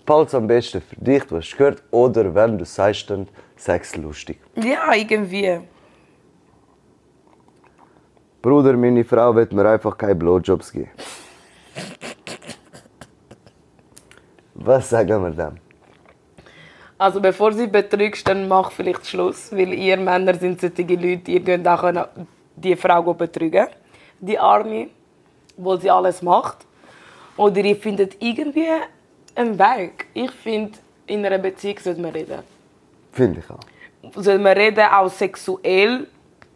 [SPEAKER 1] Behalte am besten für dich, du hast gehört. Oder wenn du sagst, dann sag's lustig.
[SPEAKER 2] Ja, irgendwie.
[SPEAKER 1] Bruder, meine Frau wird mir einfach keine Blowjobs geben. Was sagen wir dann?
[SPEAKER 2] Also bevor sie betrügst, dann mach vielleicht Schluss, weil ihr Männer sind solche Leute, ihr könnt auch die Frau betrügen, die Arme, wo sie alles macht. Oder ihr findet irgendwie einen Weg. Ich finde, in einer Beziehung sollte man reden.
[SPEAKER 1] Finde ich auch.
[SPEAKER 2] Sollte man reden, auch sexuell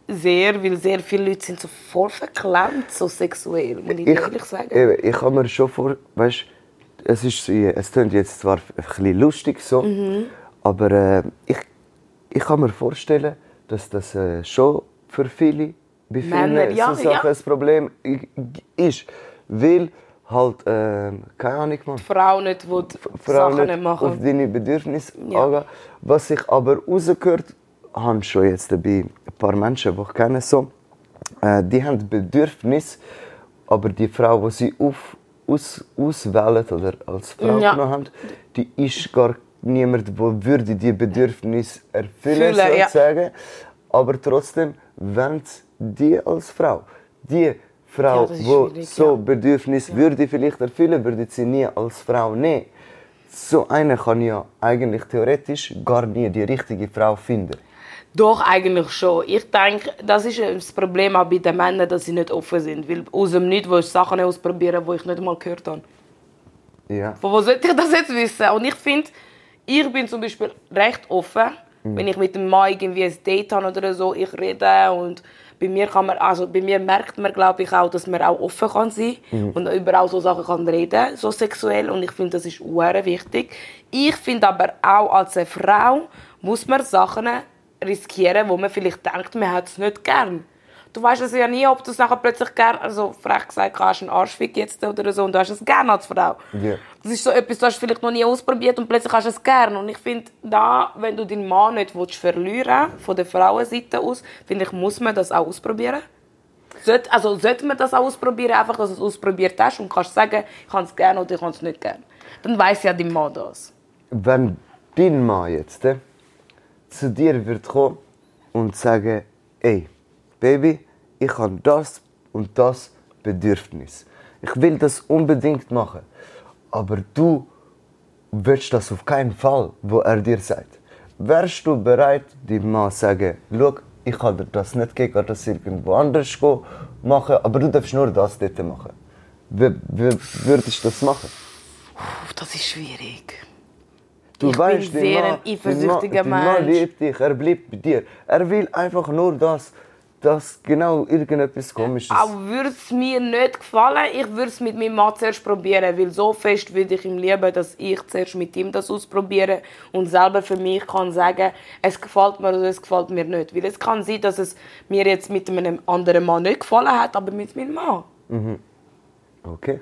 [SPEAKER 2] sehr, weil sehr viele Leute sind so voll verklemmt, so sexuell, muss ich, ehrlich sagen.
[SPEAKER 1] Eben, ich kann mir schon vor, weißt, es ist, es klingt jetzt zwar ein bisschen lustig so,
[SPEAKER 2] Mhm.
[SPEAKER 1] aber äh, ich, ich kann mir vorstellen, dass das äh, schon für viele, bei vielen
[SPEAKER 2] Männer, ja,
[SPEAKER 1] so Sachen
[SPEAKER 2] ja.
[SPEAKER 1] ein Problem ist, weil halt, äh, keine Ahnung, man,
[SPEAKER 2] Die Frau nicht will
[SPEAKER 1] Frau
[SPEAKER 2] Sachen
[SPEAKER 1] nicht
[SPEAKER 2] machen.
[SPEAKER 1] auf deine Bedürfnisse
[SPEAKER 2] Ja.
[SPEAKER 1] angehen. Was ich aber rausgehört habe, schon jetzt bei ein paar Menschen, die ich kenne, so, äh, die haben Bedürfnisse, aber die Frau, die sie auf, aus, auswählen oder als Frau
[SPEAKER 2] Ja.
[SPEAKER 1] genommen haben, die ist gar niemand, der würde die Bedürfnisse erfüllen,
[SPEAKER 2] Fühlen, ja.
[SPEAKER 1] sozusagen. Aber trotzdem, wenn die als Frau, die Frau,
[SPEAKER 2] Ja,
[SPEAKER 1] die so
[SPEAKER 2] ja.
[SPEAKER 1] Bedürfnis würde vielleicht erfüllen, würde sie nie als Frau nehmen. So eine kann ja eigentlich theoretisch gar nie die richtige Frau finden.
[SPEAKER 2] Doch, eigentlich schon. Ich denke, das ist das Problem auch bei den Männern, dass sie nicht offen sind. Weil aus dem Nichts willst du Sachen ausprobieren, die ich nicht mal gehört habe.
[SPEAKER 1] Ja.
[SPEAKER 2] Von wo sollte ich das jetzt wissen? Und ich finde, ich bin zum Beispiel recht offen. Wenn ich mit dem Mann irgendwie ein Date habe oder so, ich rede und bei mir kann man, also bei mir merkt man, glaube ich, auch, dass man auch offen kann sein und über auch so Sachen kann reden, so sexuell. Und ich finde, das ist sehr wichtig. Ich finde aber auch als eine Frau muss man Sachen riskieren, wo man vielleicht denkt, man hat es nicht gern. Du weißt es ja nie, ob du es nachher plötzlich gern, also frech gesagt, hast einen Arschfick jetzt oder so und du hast es gern als Frau.
[SPEAKER 1] Ja.
[SPEAKER 2] Das ist so etwas, du hast vielleicht noch nie ausprobiert und plötzlich hast du es gern. Und ich finde, da, wenn du deinen Mann nicht willst verlieren von der Frauenseite aus, finde ich, muss man das auch ausprobieren. Sollte, also sollte man das auch ausprobieren, einfach, dass du es ausprobiert hast und kannst sagen, ich kann es gerne oder ich kann es nicht gerne. Dann weiß ja dein Mann das.
[SPEAKER 1] Wenn dein Mann jetzt äh, zu dir wird kommen und sagen, ey, Baby, ich habe das und das Bedürfnis. Ich will das unbedingt machen. Aber du willst das auf keinen Fall, wo er dir sagt. Wärst du bereit, deinem Mann zu sagen, schau, ich dir das nicht geben, kann das irgendwo anders machen, aber du darfst nur das dort machen. Wie, wie würdest du das machen?
[SPEAKER 2] Das ist schwierig.
[SPEAKER 1] Du
[SPEAKER 2] Ich
[SPEAKER 1] weißt,
[SPEAKER 2] bin sehr
[SPEAKER 1] Mann-
[SPEAKER 2] ein eifersüchtiger
[SPEAKER 1] Mann, Mann liebt dich, er bleibt bei dir. Er will einfach nur das, dass genau irgendetwas Komisches.
[SPEAKER 2] Auch würde es mir nicht gefallen, ich würde es mit meinem Mann zuerst probieren, weil so fest würde ich ihm lieben, dass ich zuerst mit ihm das ausprobiere und selber für mich kann sagen, es gefällt mir oder es gefällt mir nicht. Weil es kann sein, dass es mir jetzt mit einem anderen Mann nicht gefallen hat, aber mit meinem Mann.
[SPEAKER 1] Okay.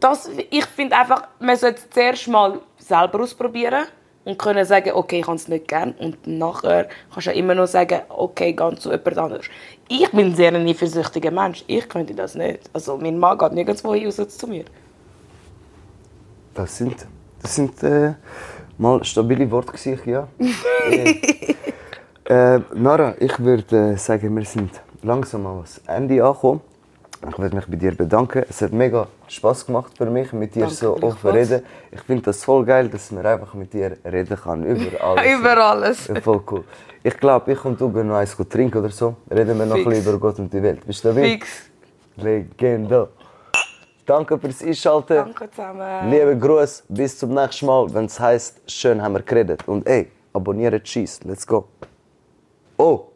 [SPEAKER 2] Das, ich finde einfach, man sollte es zuerst mal selber ausprobieren und können sagen, okay, ich kann es nicht gern und nachher kannst du ja immer noch sagen, okay, ganz zu jemand anderes. Ich bin sehr ein eifersüchtiger Mensch. Ich könnte das nicht. Also mein Mann geht nirgendwo hin, außer zu mir.
[SPEAKER 1] Das sind, das sind äh, mal stabile Worte, ja. äh, Nara, ich würde äh, sagen, wir sind langsam ans Ende angekommen. Ich würde mich bei dir bedanken. Es hat mega Spaß gemacht für mich, mit dir
[SPEAKER 2] Danke,
[SPEAKER 1] so offen
[SPEAKER 2] gleichfalls.
[SPEAKER 1] reden. Ich finde das voll geil, dass man einfach mit dir reden kann über alles.
[SPEAKER 2] Über alles.
[SPEAKER 1] Ja, voll cool. Ich glaube, ich und du gehen noch eins trinken oder so. Reden wir noch ein bisschen über Gott und die Welt. Bist du dabei?
[SPEAKER 2] Fix.
[SPEAKER 1] Legende. Danke fürs Einschalten.
[SPEAKER 2] Danke zusammen.
[SPEAKER 1] Liebe Gruß, bis zum nächsten Mal, wenn es heisst, schön haben wir geredet. Und ey, abonniere Cheese, let's go. Oh,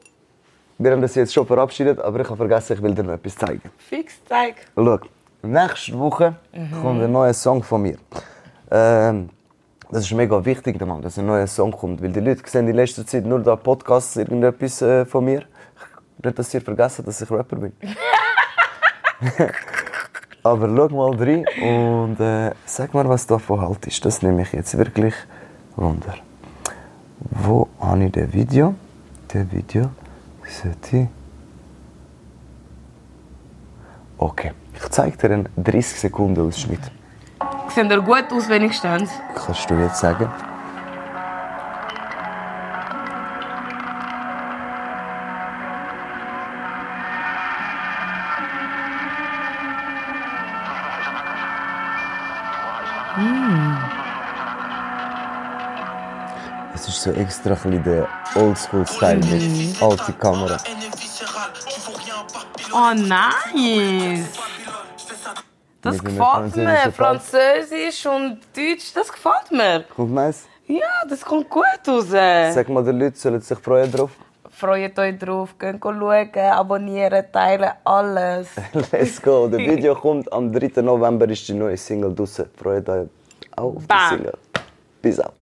[SPEAKER 1] wir haben das jetzt schon verabschiedet, aber ich habe vergessen, ich will dir noch etwas zeigen.
[SPEAKER 2] Fix, zeig.
[SPEAKER 1] Schau, nächste Woche kommt ein neuer Song von mir. Ähm, das ist mega wichtig, Mann, dass ein neuer Song kommt, weil die Leute sehen in letzter Zeit nur da Podcasts, irgendetwas äh, von mir. Nicht, dass ihr vergessen, dass ich Rapper bin. Aber schau mal rein und äh, sag mal, was du davon haltest. Das nehme ich jetzt wirklich Wunder. Wo habe ich das Video? Das Video ich... Okay, ich zeige dir einen 30 Sekunden Ausschnitt.
[SPEAKER 2] Sehen ihr gut aus, wenigstens?
[SPEAKER 1] Kannst du jetzt sagen? So extra ein bisschen der Oldschool-Style mit alte Kamera.
[SPEAKER 2] Oh, nice. Das
[SPEAKER 1] Mit
[SPEAKER 2] gefällt mir. Französisch und Deutsch, das gefällt mir.
[SPEAKER 1] Kommt nice?
[SPEAKER 2] Ja, das kommt gut raus.
[SPEAKER 1] Sag mal den Leuten, sollen sich freuen drauf.
[SPEAKER 2] Freut euch drauf, könnt schauen, abonnieren, teilen, alles.
[SPEAKER 1] Let's go. Das Video kommt am 3. November ist die neue Single draussen. Freut euch auf die. Single. Peace out.